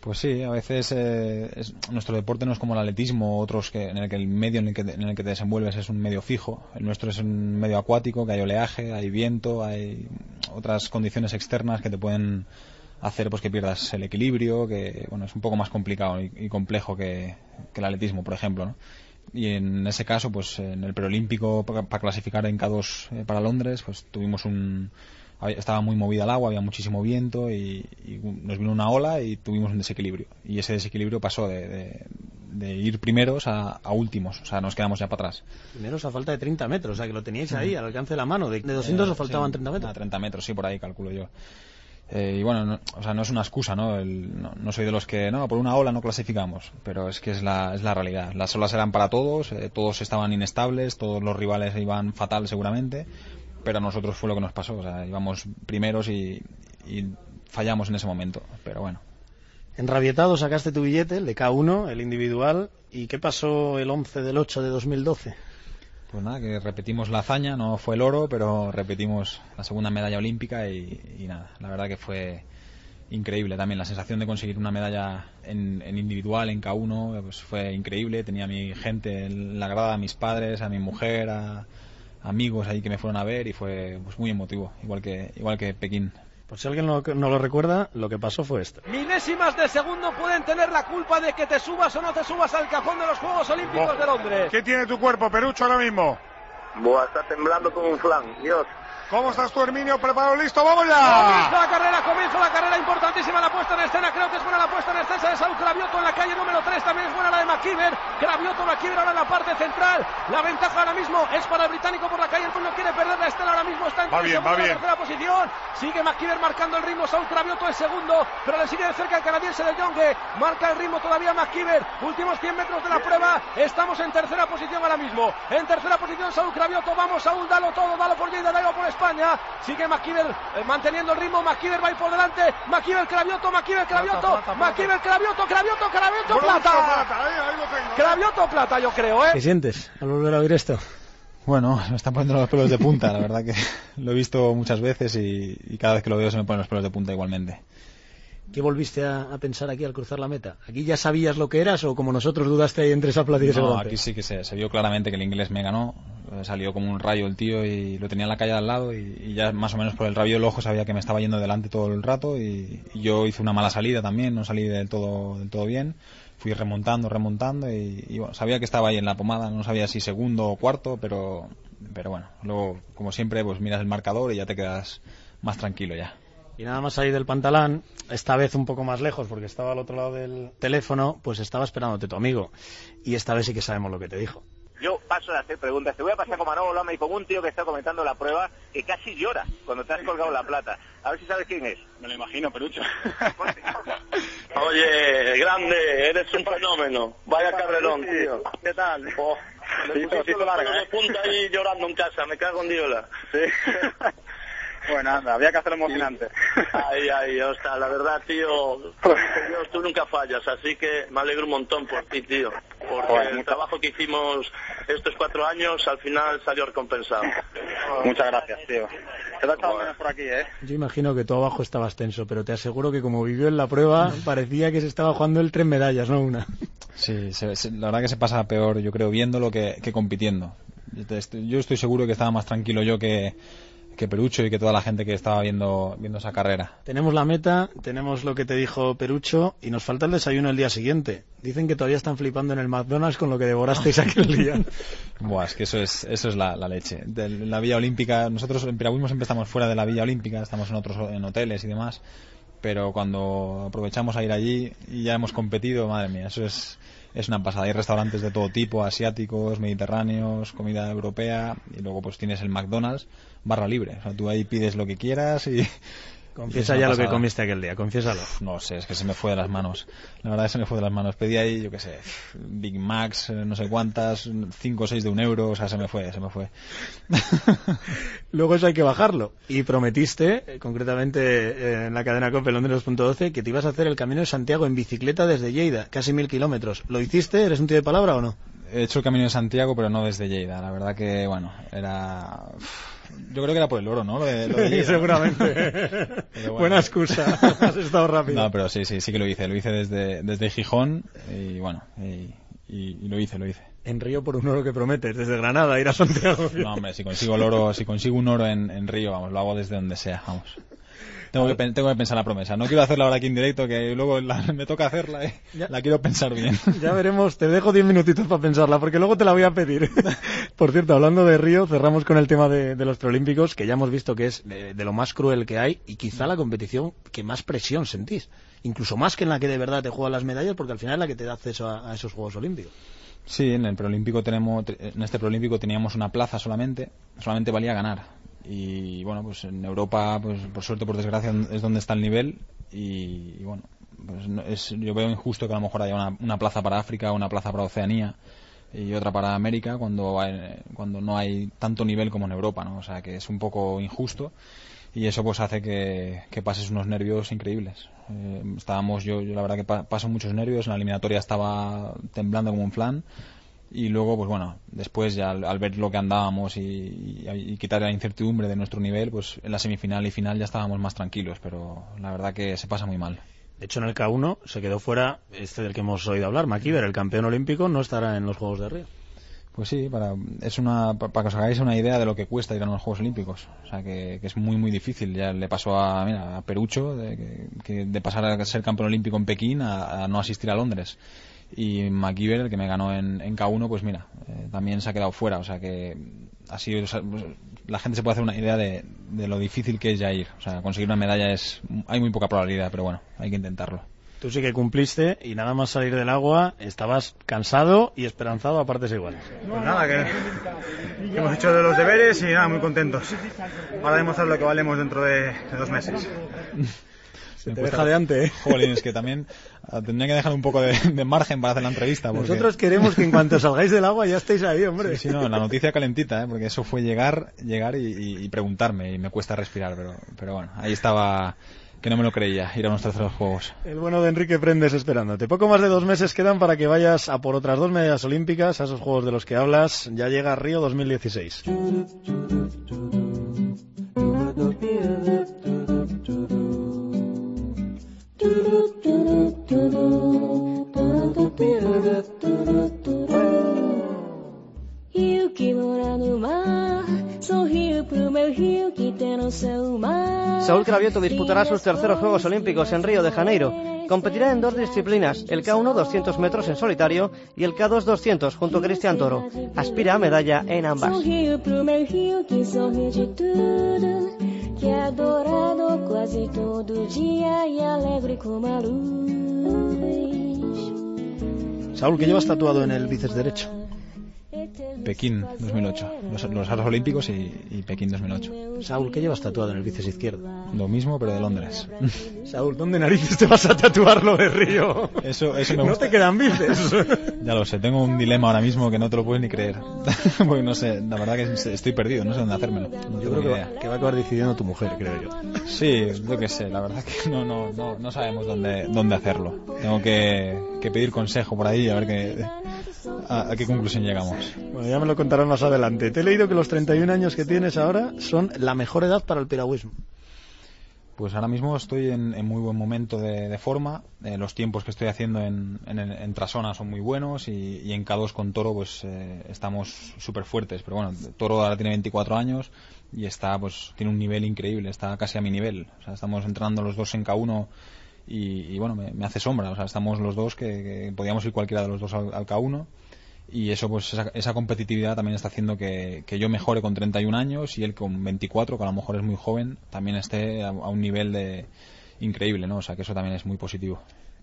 Pues sí, a veces eh, es- nuestro deporte no es como el atletismo, otros que en el que el medio en el que, en el que te desenvuelves es un medio fijo. El nuestro es un medio acuático, que hay oleaje, hay viento, hay otras condiciones externas que te pueden hacer pues que pierdas el equilibrio, que bueno es un poco más complicado y, y complejo que, que el atletismo, por ejemplo, ¿no? Y en ese caso, pues en el preolímpico para, para clasificar en K2 eh, para Londres, pues tuvimos un estaba muy movida el agua, había muchísimo viento y, y nos vino una ola y tuvimos un desequilibrio. Y ese desequilibrio pasó de, de- de ir primeros a, a últimos, o sea, nos quedamos ya para atrás. Primeros a falta de 30 metros, o sea que lo teníais ahí, al alcance de la mano. De, de 200 os Eh, faltaban sí, 30 metros. nada, 30 metros, sí, por ahí calculo yo. Eh, y bueno, no, o sea, no es una excusa, ¿no? No soy de los que, no, por una ola no clasificamos, pero es que es la, es la realidad. Las olas eran para todos, eh, todos estaban inestables, todos los rivales iban fatal seguramente, pero a nosotros fue lo que nos pasó, o sea, íbamos primeros y, y fallamos en ese momento, pero bueno. Enrabietado sacaste tu billete, el de K1, el individual. ¿Y qué pasó el 11 del 8 de 2012? Pues nada, que repetimos la hazaña, no fue el oro, pero repetimos la segunda medalla olímpica y, nada, la verdad que fue increíble también. La sensación de conseguir una medalla en, en individual, en K1, pues fue increíble. Tenía a mi gente en la grada, a mis padres, a mi mujer, a amigos ahí que me fueron a ver y fue pues, muy emotivo, igual que, igual que Pekín. Por si alguien no, no lo recuerda, lo que pasó fue esto. Milésimas de segundo pueden tener la culpa de que te subas o no te subas al cajón de los Juegos Olímpicos Oh. de Londres. ¿Qué tiene tu cuerpo, Perucho, ahora mismo? Buah, está temblando como un flan, Dios. ¿Cómo estás tú, Herminio? ¿Preparado, listo? ¡Vamos Comienza ya! la carrera, comienza la carrera importantísima la puesta en escena. Creo que es buena la puesta en escena de Saúl Cravioto en la calle número 3. También es buena la de McKeever. Cravioto, McKeever ahora en la parte central. La ventaja ahora mismo es para el británico por la calle. El no quiere perder la estela ahora mismo. Está en Va bien, va bien. tercera posición. Sigue McKeever marcando el ritmo. Saúl Cravioto es segundo, pero le sigue de cerca el canadiense de Jonge. Marca el ritmo todavía McKeever. Últimos 100 metros de la prueba. Estamos en tercera posición ahora mismo. En tercera posición Saúl Cravioto. Vamos, Saúl, dalo todo. Dalo por Lleida, dalo por España. Sigue McKeever eh, manteniendo el ritmo. McKeever va a ir por delante. McKeever, Cravioto, McKeever, Cravioto. McKeever, Cravioto, Cravioto, Cravioto, plata. plata, ahí, ahí lo tengo. Cravioto, plata, yo creo, ¿eh? ¿Qué sientes al volver a oír esto? Bueno, me están poniendo los pelos de punta, la verdad que [laughs] lo he visto muchas veces y, y cada vez que lo veo se me ponen los pelos de punta igualmente. ¿Qué volviste a, a pensar aquí al cruzar la meta? ¿Aquí ya sabías lo que eras o como nosotros dudaste ahí entre esa plata y ese No, aquí sí que se, se vio claramente que el inglés me ganó. Eh, Salió como un rayo el tío y lo tenía en la calle al lado y, ya más o menos por el rayo del ojo sabía que me estaba yendo delante todo el rato y, yo hice una mala salida también, no salí del todo, del todo bien. Fui remontando, remontando y, y bueno, sabía que estaba ahí en la pomada, no sabía si segundo o cuarto, pero, pero bueno, luego como siempre pues miras el marcador y ya te quedas más tranquilo ya. Y nada más salir del pantalán, esta vez un poco más lejos porque estaba al otro lado del teléfono, pues estaba esperándote tu amigo. Y esta vez sí que sabemos lo que te dijo. Yo paso de hacer preguntas. Te voy a pasar con Manolo Lama y con un tío que está comentando la prueba que casi llora cuando te has colgado la plata. A ver si sabes quién es. Me lo imagino, Perucho. [laughs] Oye, grande, eres un fenómeno. Vaya carrerón, tío. ¿Qué tal? Oh, me Sí, sí, larga, ¿eh? punta ahí llorando en casa, me cago en Diola. Sí. [laughs] bueno, anda, había que hacerlo emocionante. Ay, ay, ostras, la verdad, tío, [laughs] Dios, tú nunca fallas, así que me alegro un montón por ti, tío. Porque Joder, el trabajo que hicimos estos cuatro años al final salió recompensado. [laughs] Muchas gracias, tío. Te lo menos por aquí, ¿eh? Yo imagino que tú abajo estabas tenso, pero te aseguro que como vivió en la prueba, parecía que se estaba jugando el tres medallas, no una. Sí, se- se- la verdad que se pasa peor, yo creo, viéndolo que, que compitiendo. Yo estoy seguro que estaba más tranquilo yo que, que Perucho y que toda la gente que estaba viendo, viendo esa carrera. Tenemos la meta, tenemos lo que te dijo Perucho y nos falta el desayuno el día siguiente. Dicen que todavía están flipando en el McDonald's con lo que devorasteis [laughs] aquel día. Buah, es que eso es, eso es la, la leche. De la Villa Olímpica, nosotros en piragüismo siempre estamos fuera de la Villa Olímpica, estamos en otros en hoteles y demás, pero cuando aprovechamos a ir allí y ya hemos competido, madre mía, eso es, es una pasada. Hay restaurantes de todo tipo, asiáticos, mediterráneos, comida europea, y luego pues tienes el McDonald's, barra libre. O sea, tú ahí pides lo que quieras y... Confiesa ya lo que comiste aquel día, confiésalo. No sé, es que se me fue de las manos. La verdad es que se me fue de las manos. Pedí ahí, yo qué sé, Big Macs, eh, no sé cuántas, cinco o seis de un euro, o sea, se me fue, se me fue. [laughs] Luego eso hay que bajarlo. Y prometiste, eh, concretamente eh, en la cadena COPE Londres 2.12, que te ibas a hacer el camino de Santiago en bicicleta desde Lleida, casi mil kilómetros. ¿Lo hiciste? ¿Eres un tío de palabra o no? He hecho el camino de Santiago, pero no desde Lleida. La verdad que, bueno, era... Yo creo que era por el oro, ¿no? Lo de, lo de Lleida. Seguramente. [laughs] Bueno. Buena excusa. [laughs] Has estado rápido. No, pero sí, sí, sí que lo hice. Lo hice desde, desde Gijón y, bueno, y, y- y lo hice, lo hice. En Río por un oro que prometes, desde Granada ir a Santiago. No, hombre, si consigo el oro, si consigo un oro en, en Río, vamos, lo hago desde donde sea, vamos. Tengo que, tengo que pensar la promesa. No quiero hacerla ahora aquí en directo, que luego la- [laughs] me toca hacerla, ¿eh? Ya. La quiero pensar bien. [laughs] Ya veremos, te dejo 10 minutitos para pensarla, porque luego te la voy a pedir. [laughs] Por cierto, hablando de Río, cerramos con el tema de, de los preolímpicos, que ya hemos visto que es de, de lo más cruel que hay y quizá la competición que más presión sentís. Incluso más que en la que de verdad te juegan las medallas, porque al final es la que te da acceso a, a esos Juegos Olímpicos. Sí, en el preolímpico tenemos, en este preolímpico teníamos una plaza solamente, solamente valía ganar. Y bueno, pues en Europa, pues por suerte, por desgracia, es donde está el nivel. Y, bueno, pues no- es, yo veo injusto que a lo mejor haya una, una plaza para África, una plaza para Oceanía y otra para América cuando hay- cuando no hay tanto nivel como en Europa, ¿no? O sea que es un poco injusto y eso pues hace que, que pases unos nervios increíbles. Eh, estábamos yo, yo la verdad que pa- paso muchos nervios, en la eliminatoria estaba temblando como un flan y luego pues bueno, después ya al, al ver lo que andábamos y, y- y quitar la incertidumbre de nuestro nivel, pues en la semifinal y final ya estábamos más tranquilos, pero la verdad que se pasa muy mal. De hecho, en el K1 se quedó fuera este del que hemos oído hablar, McKeever, el campeón olímpico, no estará en los Juegos de Río. Pues sí, para, es una, pa- para que os hagáis una idea de lo que cuesta ir a los Juegos Olímpicos. O sea, que, que es muy, muy difícil. Ya le pasó a, mira, a Perucho de, que, que de pasar a ser campeón olímpico en Pekín a, a no asistir a Londres. Y McKeever, el que me ganó en, en K1, pues mira, eh, también se ha quedado fuera. O sea que así o sea, pues, la gente se puede hacer una idea de, de lo difícil que es ya ir. O sea, conseguir una medalla es. Hay muy poca probabilidad, pero bueno, hay que intentarlo. Tú sí que cumpliste y nada más salir del agua estabas cansado y esperanzado a partes iguales. Pues nada, que hemos hecho de los deberes y nada, muy contentos. Ahora demostrar lo que valemos dentro de, de dos meses. [laughs] Se te deja de antes, ¿eh? Jolín, es que también ah, tendría que dejar un poco de, de margen para hacer la entrevista. Porque... Nosotros queremos que en cuanto salgáis del agua ya estéis ahí, hombre. Sí, sí, no, la noticia calentita, ¿eh? porque eso fue llegar, llegar y, y, y preguntarme y me cuesta respirar, pero, pero bueno, ahí estaba que no me lo creía, ir a unos terceros juegos. El bueno de Enrique Prendes esperándote. Poco más de dos meses quedan para que vayas a por otras dos medallas olímpicas, a esos juegos de los que hablas. Ya llega Río 2016. Doo doo doo doo doo doo doo doo doo doo doo doo do Saúl Cravioto disputará sus terceros Juegos Olímpicos en Río de Janeiro. Competirá en dos disciplinas, el K1 200 metros en solitario y el K2 200 junto a Cristian Toro. Aspira a medalla en ambas. que é adorado quase todo dia e alegre como a luz. Saúl, ¿qué llevas tatuado en el bíceps derecho? Pekín 2008, los, los Juegos Olímpicos y, y, Pekín 2008. Saúl, ¿qué llevas tatuado en el bíceps izquierdo? Lo mismo, pero de Londres. [laughs] Saúl, ¿dónde narices te vas a tatuar lo de Río? Eso, eso me No gusta. te quedan bíceps. [laughs] Ya lo sé, tengo un dilema ahora mismo que no te lo puedes ni creer. [laughs] Porque no sé, la verdad que estoy perdido, no sé dónde hacérmelo. No Yo creo que va, que va a acabar decidiendo tu mujer, creo yo. Sí, yo qué sé, la verdad que no, no, no, no sabemos dónde, dónde hacerlo. Tengo que, que pedir consejo por ahí a ver qué, a, a qué conclusión llegamos. Bueno, ya me lo contarán más adelante. Te he leído que los 31 años que tienes ahora son la mejor edad para el piragüismo. Pues ahora mismo estoy en, en muy buen momento de, de forma. Eh, los tiempos que estoy haciendo en, en, en Trasona son muy buenos y, y en K2 con Toro pues eh, estamos súper fuertes. Pero bueno, Toro ahora tiene 24 años y está pues tiene un nivel increíble, está casi a mi nivel. O sea, estamos entrenando los dos en K1 y, bueno, me, hace sombra. O sea, estamos los dos que, que podíamos ir cualquiera de los dos al, al K1 y eso pues esa, esa, competitividad también está haciendo que, que, yo mejore con 31 años y él con 24 que a lo mejor es muy joven también esté a, a, un nivel de increíble no o sea que eso también es muy positivo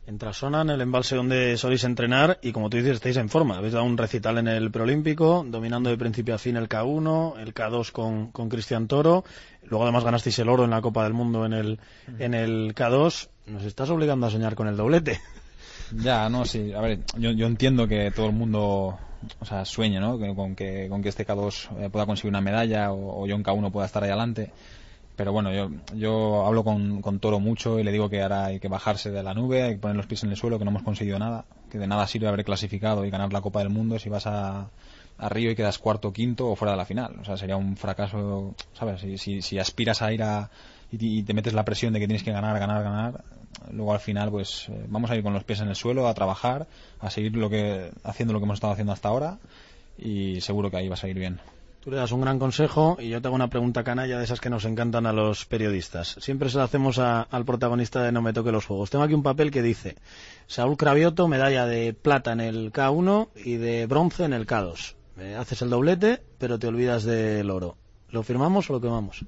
en Trasona, en el embalse donde soléis entrenar y como tú dices estáis en forma habéis dado un recital en el preolímpico dominando de principio a fin el K1 el K2 con, con Cristian Toro luego además ganasteis el oro en la Copa del Mundo en el, en el K2 nos estás obligando a soñar con el doblete [laughs] ya, no, sí. A ver, yo, yo entiendo que todo el mundo o sea, sueñe, ¿no? Con, que, con que este K2 eh, pueda conseguir una medalla o, o yo en K1 pueda estar ahí adelante. Pero bueno, yo, yo hablo con, con Toro mucho y le digo que ahora hay que bajarse de la nube, hay que poner los pies en el suelo, que no hemos conseguido nada, que de nada sirve haber clasificado y ganar la Copa del Mundo si vas a, a Río y quedas cuarto, quinto o fuera de la final. O sea, sería un fracaso, ¿sabes? Si, si, si aspiras a ir a, y, te metes la presión de que tienes que ganar, ganar, ganar, luego al final pues eh, vamos a ir con los pies en el suelo, a trabajar, a seguir lo que haciendo lo que hemos estado haciendo hasta ahora y seguro que ahí va a salir bien. Tú le das un gran consejo y yo te hago una pregunta canalla de esas que nos encantan a los periodistas. Siempre se la hacemos a, al protagonista de No me toque los juegos. Tengo aquí un papel que dice Saúl Cravioto, medalla de plata en el K1 y de bronce en el K2. Eh, haces el doblete, pero te olvidas del oro. ¿Lo firmamos o lo quemamos?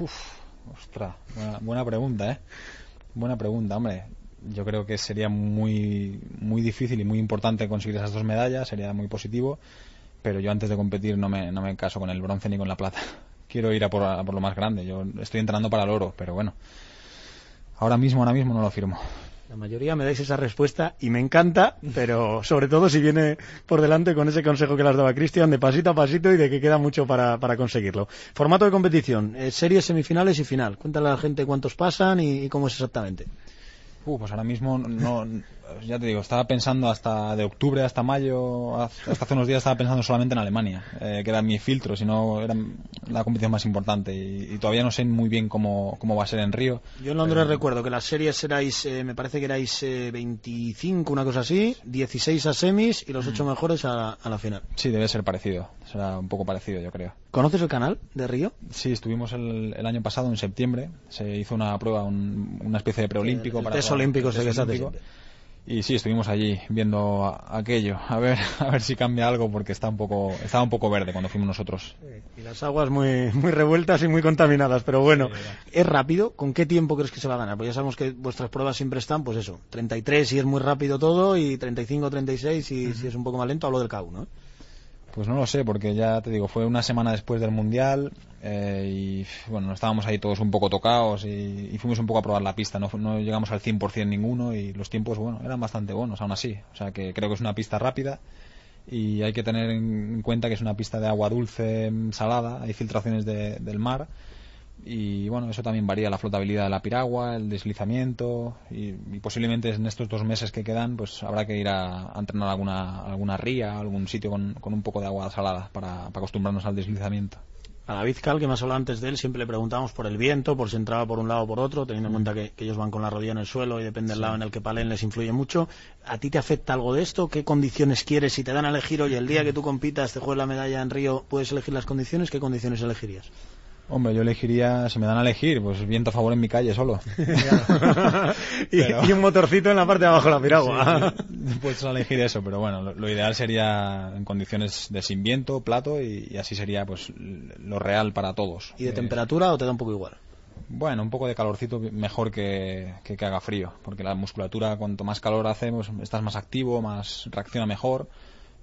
Uf, ostras, buena, buena pregunta, ¿eh? Buena pregunta, hombre. Yo creo que sería muy, muy difícil y muy importante conseguir esas dos medallas, sería muy positivo, pero yo antes de competir no me, no me caso con el bronce ni con la plata. [laughs] Quiero ir a por, a por lo más grande. Yo estoy entrenando para el oro, pero bueno. Ahora mismo, ahora mismo no lo firmo. La mayoría me dais esa respuesta y me encanta, pero sobre todo si viene por delante con ese consejo que las daba Cristian de pasito a pasito y de que queda mucho para, para conseguirlo. Formato de competición, eh, series, semifinales y final. Cuéntale a la gente cuántos pasan y, y cómo es exactamente. Uh, pues ahora mismo no, ya te digo, estaba pensando hasta de octubre hasta mayo, hasta hace unos días estaba pensando solamente en Alemania, eh, que era mi filtro, si no era la competición más importante y, y, todavía no sé muy bien cómo, cómo va a ser en Río. Yo en Londres pero... recuerdo que las series erais, eh, me parece que erais eh, 25, una cosa así, 16 a semis y los 8 mm. mejores a, a, la final. Sí, debe ser parecido, será un poco parecido yo creo. ¿Conoces el canal de Río? Sí, estuvimos el, el año pasado, en septiembre, se hizo una prueba, un, una especie de preolímpico el, el para test olímpico, sé que y sí, estuvimos allí viendo a- aquello, a ver, [laughs] a ver si cambia algo porque está un poco, estaba un poco verde cuando fuimos nosotros. Y las aguas muy, muy revueltas y muy contaminadas, pero bueno, ¿es rápido? ¿Con qué tiempo crees que se va a ganar? Porque ya sabemos que vuestras pruebas siempre están, pues eso, 33 si es muy rápido todo y 35, 36 si, si es un poco más lento, hablo del K1. ¿eh? Pues no lo sé, porque ya te digo, fue una semana después del Mundial eh, y bueno, estábamos ahí todos un poco tocados y, fuimos un poco a probar la pista. No, no llegamos al 100% ninguno y los tiempos, bueno, eran bastante buenos aún así. O sea que creo que es una pista rápida y hay que tener en cuenta que es una pista de agua dulce, mm, salada, hay filtraciones de- del mar y bueno, eso también varía la flotabilidad de la piragua, el deslizamiento y, posiblemente en estos dos meses que quedan pues habrá que ir a, entrenar alguna, alguna ría, algún sitio con, con un poco de agua salada para acostumbrarnos al deslizamiento. A David Cal, que más hablado antes de él, siempre le preguntábamos por el viento, por si entraba por un lado o por otro, teniendo en cuenta que, que ellos van con la rodilla en el suelo y depende del lado en el que palen les influye mucho. ¿A ti te afecta algo de esto? ¿Qué condiciones quieres? Si te dan a elegir, oye, el día que tú compitas, te juegues la medalla en Río, ¿puedes elegir las condiciones? ¿Qué condiciones elegirías? Hombre, yo elegiría, si me dan a elegir, pues viento a favor en mi calle solo. [laughs] y, Pero- y un motorcito en la parte de abajo de la piragua. Sí, puedes elegir eso, pero bueno, lo, lo ideal sería en condiciones de sin viento, plato y, y así sería pues lo real para todos. ¿Y de Eh, temperatura o te da un poco igual? Bueno, un poco de calorcito mejor que, que que haga frío, porque la musculatura cuanto más calor hace, pues estás más activo, más reacciona mejor.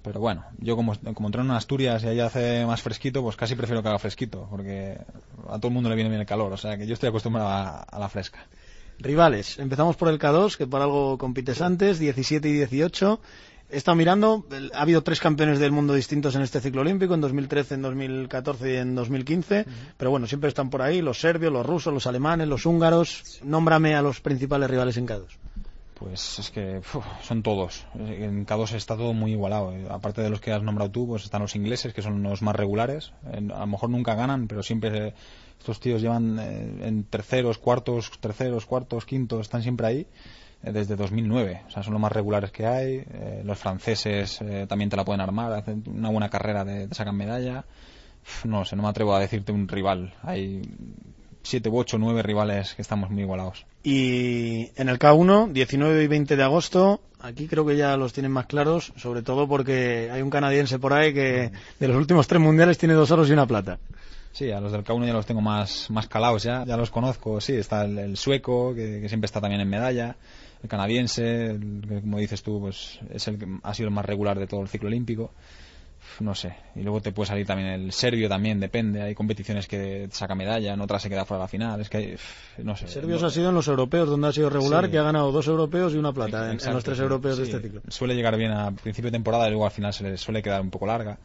Pero bueno, yo como, como entreno en Asturias y allá hace más fresquito, pues casi prefiero que haga fresquito, porque a todo el mundo le viene bien el calor, o sea que yo estoy acostumbrado a, a la fresca. Rivales, empezamos por el K2, que por algo compites antes, 17 y 18. He estado mirando, ha habido tres campeones del mundo distintos en este ciclo olímpico, en 2013, en 2014 y en 2015, pero bueno, siempre están por ahí los serbios, los rusos, los alemanes, los húngaros. Nómbrame a los principales rivales en K2. Pues es que son todos. En K2 está todo muy igualado. Aparte de los que has nombrado tú, pues están los ingleses, que son los más regulares. A lo mejor nunca ganan, pero siempre estos tíos llevan eh, en terceros, cuartos, terceros, cuartos, quintos, están siempre ahí eh, desde 2009. O sea, son los más regulares que hay. Eh, los franceses también te la pueden armar, hacen una buena carrera, te sacan medalla. No sé, no me atrevo a decirte un rival. Hay siete, ocho, nueve rivales que estamos muy igualados. Y en el K1, 19 y 20 de agosto, aquí creo que ya los tienen más claros, sobre todo porque hay un canadiense por ahí que de los últimos tres mundiales tiene dos oros y una plata. Sí, a los del K1 ya los tengo más, más calados ya, ya los conozco, sí, está el, el sueco, que, que siempre está también en medalla, el canadiense, el que, como dices tú, pues es el que ha sido el más regular de todo el ciclo olímpico, no sé, y luego te puede salir también el serbio también, depende, hay competiciones que saca medalla, en otras se queda fuera de la final, es que no sé. Serbios no- ha sido en los europeos, donde ha sido regular, Sí. que ha ganado dos europeos y una plata en- en, los tres sí, europeos de este ciclo. Suele llegar bien a principio de temporada y luego al final se le suele quedar un poco larga.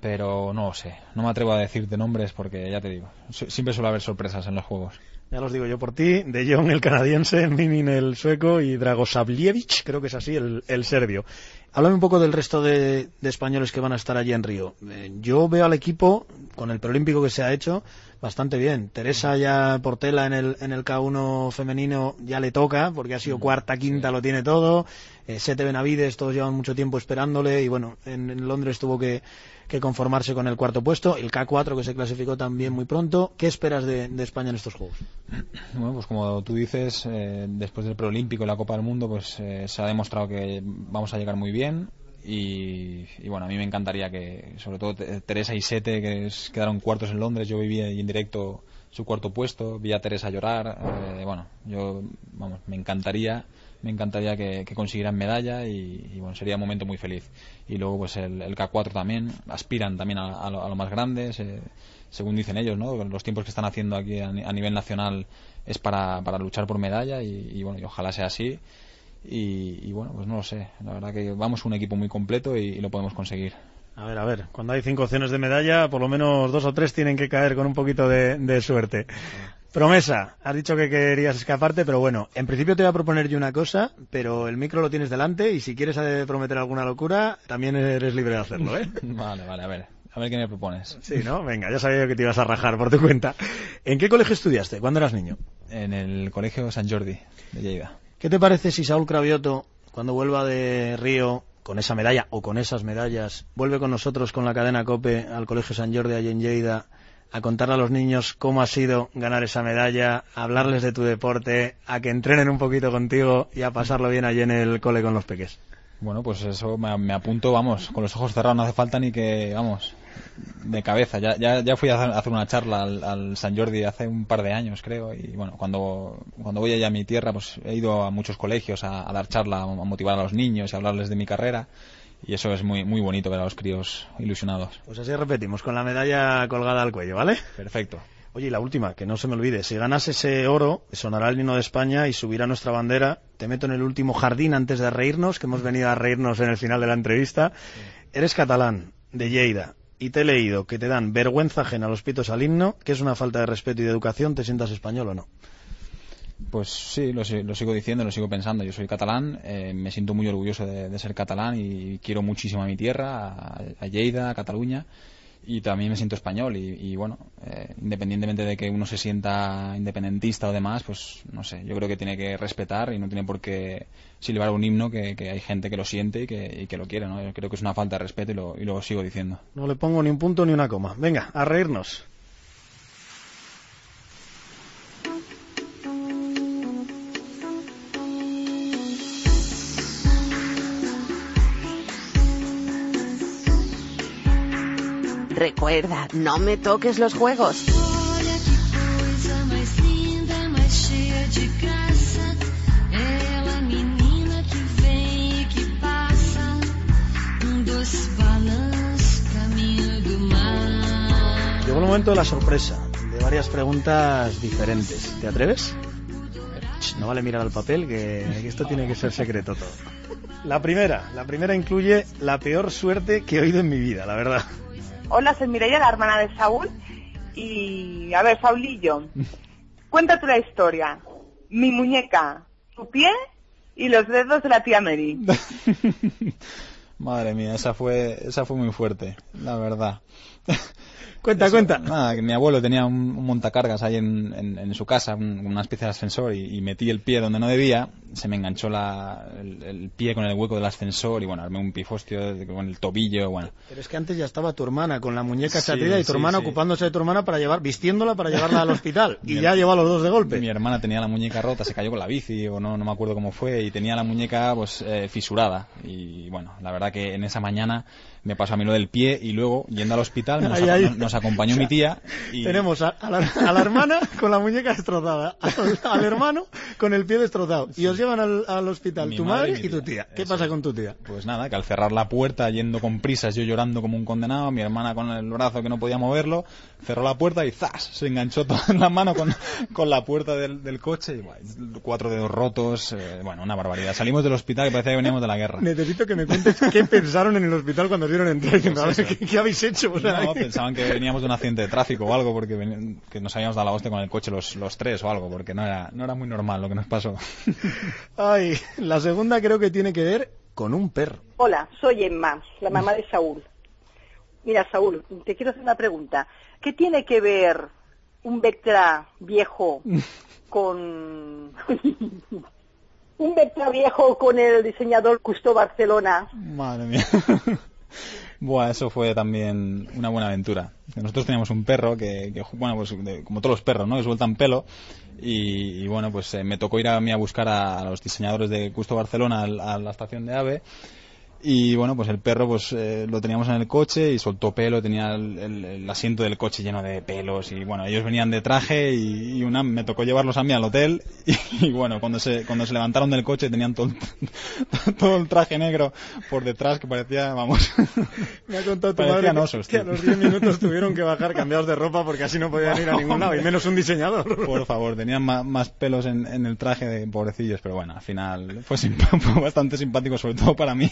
Pero no sé, no me atrevo a decirte nombres porque ya te digo, siempre suele haber sorpresas en los juegos. Ya los digo yo por ti, De Jong el canadiense, Minin el sueco y Dragosavljevic, creo que es así, el, el serbio. Háblame un poco del resto de, de españoles que van a estar allí en Río. Eh, yo veo al equipo, con el preolímpico que se ha hecho, bastante bien. Teresa ya Portela en el, en el K1 femenino ya le toca, porque ha sido cuarta, quinta, lo tiene todo. Eh, Sete Benavides, todos llevan mucho tiempo esperándole y bueno, en, en Londres tuvo que, que conformarse con el cuarto puesto. El K4 que se clasificó también muy pronto. ¿Qué esperas de, de España en estos Juegos? [clears throat] Bueno, pues como tú dices, eh, después del preolímpico y la Copa del Mundo, pues eh, se ha demostrado que vamos a llegar muy bien. Y, y bueno, a mí me encantaría que, sobre todo Te- Teresa y Sete, que quedaron cuartos en Londres, yo viví ahí en directo su cuarto puesto, vi a Teresa llorar. eh, bueno, yo, vamos, me encantaría, me encantaría que, consiguieran medalla y, bueno, sería un momento muy feliz. Y luego, pues el, el K4 también, aspiran también a, lo, a lo más grande, se- según dicen ellos, ¿no? Los tiempos que están haciendo aquí a, a nivel nacional es para, para luchar por medalla y, y bueno, y ojalá sea así. Y, y bueno, pues no lo sé. La verdad que vamos un equipo muy completo y lo podemos conseguir. A ver, a ver, cuando hay cinco opciones de medalla, por lo menos dos o tres tienen que caer con un poquito de, de suerte. Promesa, has dicho que querías escaparte, pero bueno, en principio te voy a proponer yo una cosa, pero el micro lo tienes delante y si quieres eh, prometer alguna locura, también eres libre de hacerlo, ¿eh? [laughs] Vale, vale, a ver. A ver qué me propones. Sí, ¿no? Venga, ya sabía que te ibas a rajar por tu cuenta. ¿En qué colegio estudiaste cuando eras niño? En el colegio San Jordi de Lleida. ¿Qué te parece si Saúl Cravioto, cuando vuelva de Río con esa medalla o con esas medallas, vuelve con nosotros con la cadena COPE al Colegio San Jordi allí en Lleida a contarle a los niños cómo ha sido ganar esa medalla, a hablarles de tu deporte, a que entrenen un poquito contigo y a pasarlo bien allí en el cole con los peques. Bueno, pues eso me, me apunto, vamos, con los ojos cerrados, no hace falta ni que, vamos, de cabeza. Ya, ya, ya fui a hacer- una charla al, al San Jordi hace un par de años, creo, y bueno, cuando, cuando voy allá a mi tierra, pues he ido a muchos colegios a, a dar charla, a motivar a los niños y a hablarles de mi carrera, y eso es muy, muy bonito ver a los críos ilusionados. Pues así repetimos, con la medalla colgada al cuello, ¿vale? Perfecto. Oye, y la última, que no se me olvide, si ganas ese oro, sonará el himno de España y subirá nuestra bandera. Te meto en el último jardín antes de reírnos, que hemos venido a reírnos en el final de la entrevista. Eres catalán, de Lleida, y te he leído que te dan vergüenza ajena los pitos al himno, que es una falta de respeto y de educación, ¿te sientas español o no? Pues sí, lo, si- lo sigo diciendo, lo sigo pensando. Yo soy catalán, eh, me siento muy orgulloso de, de ser catalán y quiero muchísimo a mi tierra, a, a Lleida, a Cataluña, y también me siento español. Y, bueno, eh, independientemente de que uno se sienta independentista o demás, pues no sé, yo creo que tiene que respetar y no tiene por qué silbar un himno que, que hay gente que lo siente y que, y que lo quiere. ¿no? Yo creo que es una falta de respeto y lo, y lo sigo diciendo. No le pongo ni un punto ni una coma. Venga, a reírnos. Recuerda, no me toques los juegos. Llegó el momento de la sorpresa, de varias preguntas diferentes. ¿Te atreves? No vale mirar al papel, que esto tiene que ser secreto todo. La primera, la primera incluye la peor suerte que he oído en mi vida, la verdad. Hola, soy Mireia, la hermana de Saúl. Y, a ver, Saulillo, [laughs] cuéntate la historia. Mi muñeca, tu pie y los dedos de la tía Mary. [laughs] Madre mía, esa fue, esa fue muy fuerte, la verdad. [laughs] Cuenta, cuenta. Nada, que mi abuelo tenía un, un montacargas ahí en, en- en su casa, un- una especie de ascensor, y, y metí el pie donde no debía, se me enganchó la, el, el pie con el hueco del ascensor y bueno, armé un pifostio con el tobillo, bueno. Pero es que antes ya estaba tu hermana con la muñeca Sí, y tu sí, hermana sí. ocupándose de tu hermana para llevar, vistiéndola para llevarla al [laughs] hospital. y Mi ya llevó a los dos de golpe. Mi hermana tenía la muñeca rota, se cayó con la bici o no, no me acuerdo cómo fue y tenía la muñeca pues eh, fisurada y bueno, la verdad que en esa mañana me pasó a mí lo del pie y luego yendo al hospital nos, Ahí, a- ahí. nos acompañó mi tía y Tenemos a, a la, a la hermana con la muñeca destrozada, al, al hermano con el pie destrozado. Y os llevan al, al hospital Mi tu madre madre y y tu tía. ¿Qué Eso pasa con tu tía? Pues nada, que al cerrar la puerta, yendo con prisas, yo llorando como un condenado, mi hermana con el brazo que no podía moverlo, cerró la puerta y ¡zas! Se enganchó toda en la mano con, con la puerta del, del coche y buah, cuatro dedos rotos, eh, bueno, una barbaridad. Salimos del hospital y parecía que veníamos de la guerra. Necesito que me cuentes qué [laughs] pensaron en el hospital cuando vieron entrar. Diciendo, Pues a ver, eso. ¿qué, qué habéis hecho? O sea, No, pensaban que veníamos de un accidente de tráfico o algo, porque venían- que nos habíamos dado la hostia con el coche los, los tres o algo, porque no era, no era muy normal lo que nos pasó. [laughs] Ay, la segunda creo que tiene que ver con un perro. Hola, soy Emma, la mamá de Saúl. Mira, Saúl, te quiero hacer una pregunta. ¿Qué tiene que ver un Vectra viejo [laughs] con... un Vectra viejo con el diseñador Custo Barcelona? Madre mía. [laughs] Buah, eso fue también una buena aventura. Nosotros teníamos un perro que, que, bueno, pues como todos los perros, ¿no? Que sueltan pelo. Y, bueno, pues eh, me tocó ir a mí a buscar a, a los diseñadores de Custo Barcelona al- a, la estación de AVE. Y bueno, pues el perro pues eh, lo teníamos en el coche y soltó pelo, tenía el, el- el asiento del coche lleno de pelos y bueno, ellos venían de traje y, y una me tocó llevarlos a mí al hotel [laughs] y, y, bueno, cuando se cuando se levantaron del coche tenían todo, el- [laughs] todo el traje negro por detrás que parecía, vamos, [laughs] Me ha contado tu madre que- osos, que, a tío. los 10 minutos tuvieron que bajar cambiados de ropa porque así no podían ir a ningún lado, y menos un diseñador. por favor, tenían ma- más, pelos en, en el traje de pobrecillos, pero bueno, al final fue, fue bastante simpático, sobre todo para mí.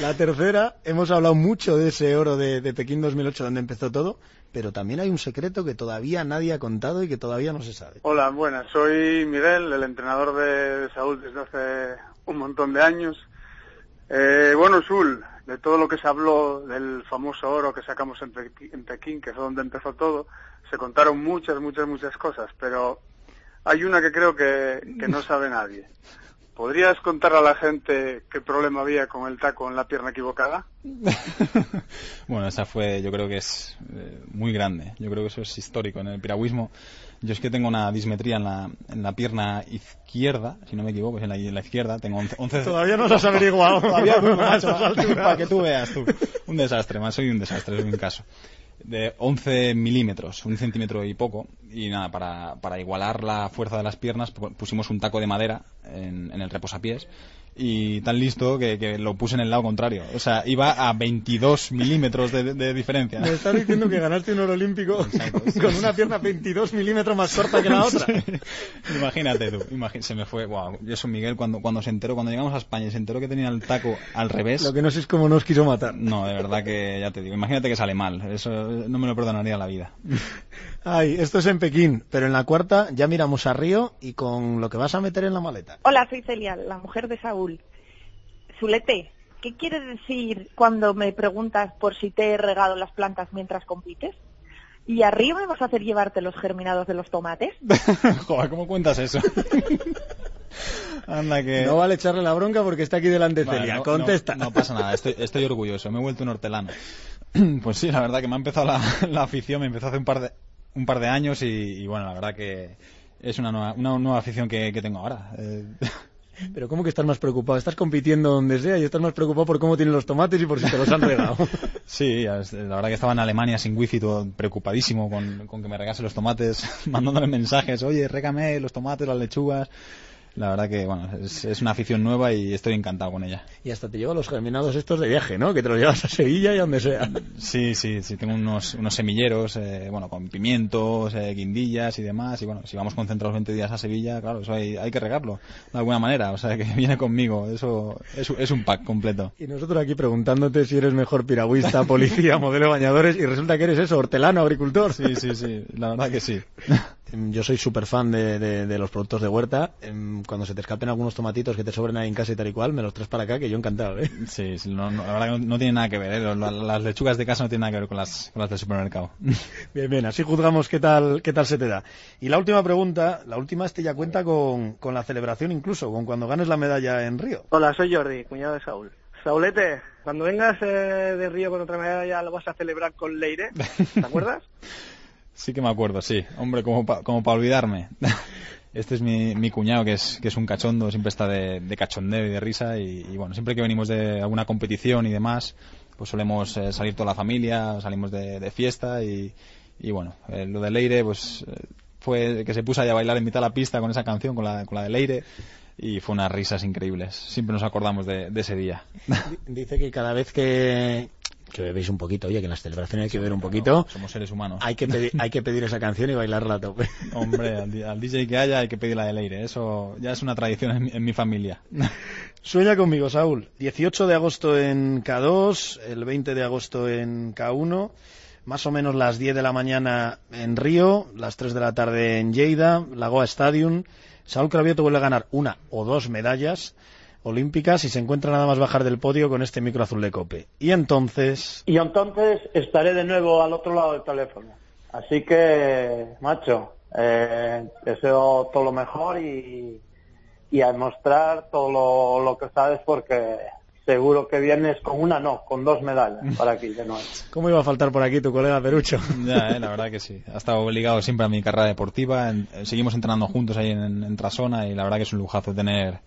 La tercera, hemos hablado mucho de ese oro de, de Pekín 2008 donde empezó todo, pero también hay un secreto que todavía nadie ha contado y que todavía no se sabe. Hola, buenas. Soy Miguel, el entrenador de Saúl desde hace un montón de años. Eh, bueno, Sul, de todo lo que se habló del famoso oro que sacamos en, Pekín, que fue donde empezó todo, se contaron muchas, muchas, muchas cosas, pero hay una que creo que no sabe nadie. ¿Podrías contar a la gente qué problema había con el taco en la pierna equivocada? [laughs] Bueno, esa fue, yo creo que es eh, muy grande. Yo creo que eso es histórico en el piragüismo. Yo es que tengo una dismetría en la, en la pierna izquierda, si no me equivoco, es en la, en la izquierda. Tengo 11, 11 Todavía no lo has averiguado. [laughs] Todavía, A macho, [laughs] para que tú veas tú. Un desastre, más soy un desastre, soy un caso. De 11 milímetros, un centímetro y poco. Y nada, para, para igualar la fuerza de las piernas pu- pusimos un taco de madera en, en el reposapiés. Y tan listo que, que lo puse en el lado contrario. O sea, iba a 22 milímetros de, de diferencia. Me estás diciendo que ganaste un oro olímpico [laughs] con una pierna 22 milímetros más corta que la [laughs] otra. Imagínate tú, imagi- se me fue, wow, y eso Miguel cuando, cuando se enteró, cuando llegamos a España y se enteró que tenía el taco al revés. Lo que no sé es cómo nos quiso matar. No, de verdad que ya te digo, imagínate que sale mal, eso no me lo perdonaría la vida. [laughs] Ay, esto es en Pekín, pero en la cuarta ya miramos a Río y con lo que vas a meter en la maleta. Hola, soy Celia, la mujer de Saúl. Zulete, ¿qué quiere decir cuando me preguntas por si te he regado las plantas mientras compites? ¿Y arriba me vas a hacer llevarte los germinados de los tomates? [laughs] Joder, ¿cómo cuentas eso? [laughs] Anda que... No vale echarle la bronca porque está aquí delante Vale, Celia. no- Contesta. No, no pasa nada, estoy, estoy orgulloso, me he vuelto un hortelano. [clears throat] Pues sí, la verdad que me ha empezado la, [laughs] la afición, me empezó hace un par de, un par de años y, y bueno, la verdad que es una nueva, una nueva afición que, que tengo ahora. Eh, Pero ¿cómo que estás más preocupado? Estás compitiendo donde sea y estás más preocupado por cómo tienen los tomates y por si te los han regado. [laughs] Sí, la verdad que estaba en Alemania sin wifi, todo preocupadísimo con, con que me regase los tomates, [laughs] mandándole mensajes, oye, régame los tomates, las lechugas. La verdad que, bueno, es, es una afición nueva y estoy encantado con ella. Y hasta te lleva los germinados estos de viaje, ¿no? Que te los llevas a Sevilla y a donde sea. Sí, sí, sí, tengo unos, unos semilleros, eh, bueno, con pimientos, eh, guindillas y demás. Y bueno, si vamos concentrados 20 días a Sevilla, claro, eso hay, hay que regarlo de alguna manera. O sea, que [laughs] viene conmigo, eso es, es un pack completo. Y nosotros aquí preguntándote si eres mejor piragüista, policía, [laughs] modelo de bañadores y resulta que eres eso, hortelano, agricultor. Sí, sí, sí, la verdad que sí. [laughs] Em, Yo soy súper fan de, de- de los productos de huerta. Em, Cuando se te escapen algunos tomatitos que te sobren ahí en casa y tal y cual, me los traes para acá, que yo encantado, ¿eh? Sí, sí, no- no, la verdad que no, no tiene nada que ver, ¿eh? Las lechugas de casa no tienen nada que ver con las, con las del supermercado. [laughs] Bien, bien, así juzgamos qué tal, qué tal se te da. Y la última pregunta, la última este ya cuenta con, con la celebración incluso, con cuando ganes la medalla en Río. Hola, soy Jordi, cuñado de Saúl. Saulete, cuando vengas eh, de Río con otra medalla lo vas a celebrar con Leire, ¿te [laughs] acuerdas? Sí que me acuerdo, sí. Hombre, como para como pa olvidarme. [laughs] Este es mi, mi cuñado, que es, que es un cachondo, siempre está de, de cachondeo y de risa. Y, y bueno, siempre que venimos de alguna competición y demás, pues solemos eh, salir toda la familia, salimos de, de fiesta y, y bueno, eh, lo de Leire, pues eh, fue que se puso ahí a bailar en mitad de la pista con esa canción, con la, con la de Leire. Y fue unas risas increíbles. Siempre nos acordamos de, de ese día. Dice que cada vez que, que bebéis un poquito, oye, que en las celebraciones hay que beber un poquito, Somos seres humanos. hay que, pedir, hay que pedir esa canción y bailarla a tope. [laughs] Hombre, al, al DJ que haya hay que pedir la de Leire. Eso ya es una tradición en mi, en mi familia. [laughs] Sueña conmigo, Saúl. 18 de agosto en K2, el 20 de agosto en K1, más o menos las 10 de la mañana en Río, las 3 de la tarde en Lleida, Lagoa Stadium. Saúl Cravioto vuelve a ganar una o dos medallas olímpicas y se encuentra nada más bajar del podio con este micro azul de cope. Y entonces, Y entonces estaré de nuevo al otro lado del teléfono. Así que, macho, eh, deseo todo lo mejor y, y a demostrar todo lo, lo que sabes porque seguro que vienes con una, no, con dos medallas [laughs] para aquí de nuevo. ¿cómo iba a faltar por aquí tu colega Perucho? Ya, eh, la verdad que sí. Ha estado ligado siempre a mi carrera deportiva. En- eh, seguimos entrenando juntos ahí en, en Trasona y la verdad que es un lujazo tener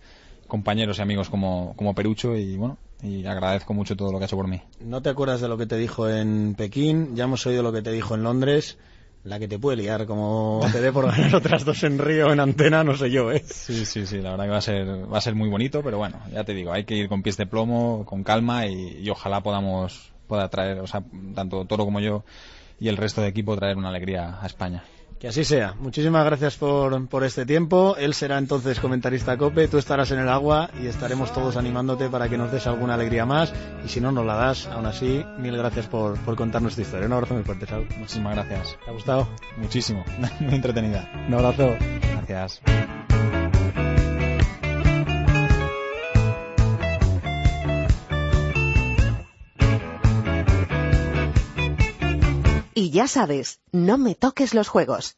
compañeros y amigos como, como Perucho y bueno, y agradezco mucho todo lo que ha hecho por mí. No te acuerdas de lo que te dijo en Pekín, ya hemos oído lo que te dijo en Londres, la que te puede liar, como te dé por ganar otras dos en Río en antena, no sé yo, ¿eh? Sí, sí, sí, la verdad que va a ser, va a ser muy bonito, pero bueno, ya te digo, hay que ir con pies de plomo, con calma y, y ojalá podamos, pueda traer, o sea, tanto Toro como yo y el resto de equipo traer una alegría a España. Que así sea. Muchísimas gracias por, por este tiempo. Él será entonces comentarista COPE, tú estarás en el agua y estaremos todos animándote para que nos des alguna alegría más. Y si no nos la das, aún así, mil gracias por, por contarnos tu historia. Un abrazo muy fuerte, Saúl. Muchísimas gracias. ¿Te ha gustado? Muchísimo, [laughs] muy entretenida. Un abrazo. Gracias. Y ya sabes, no me toques los juegos.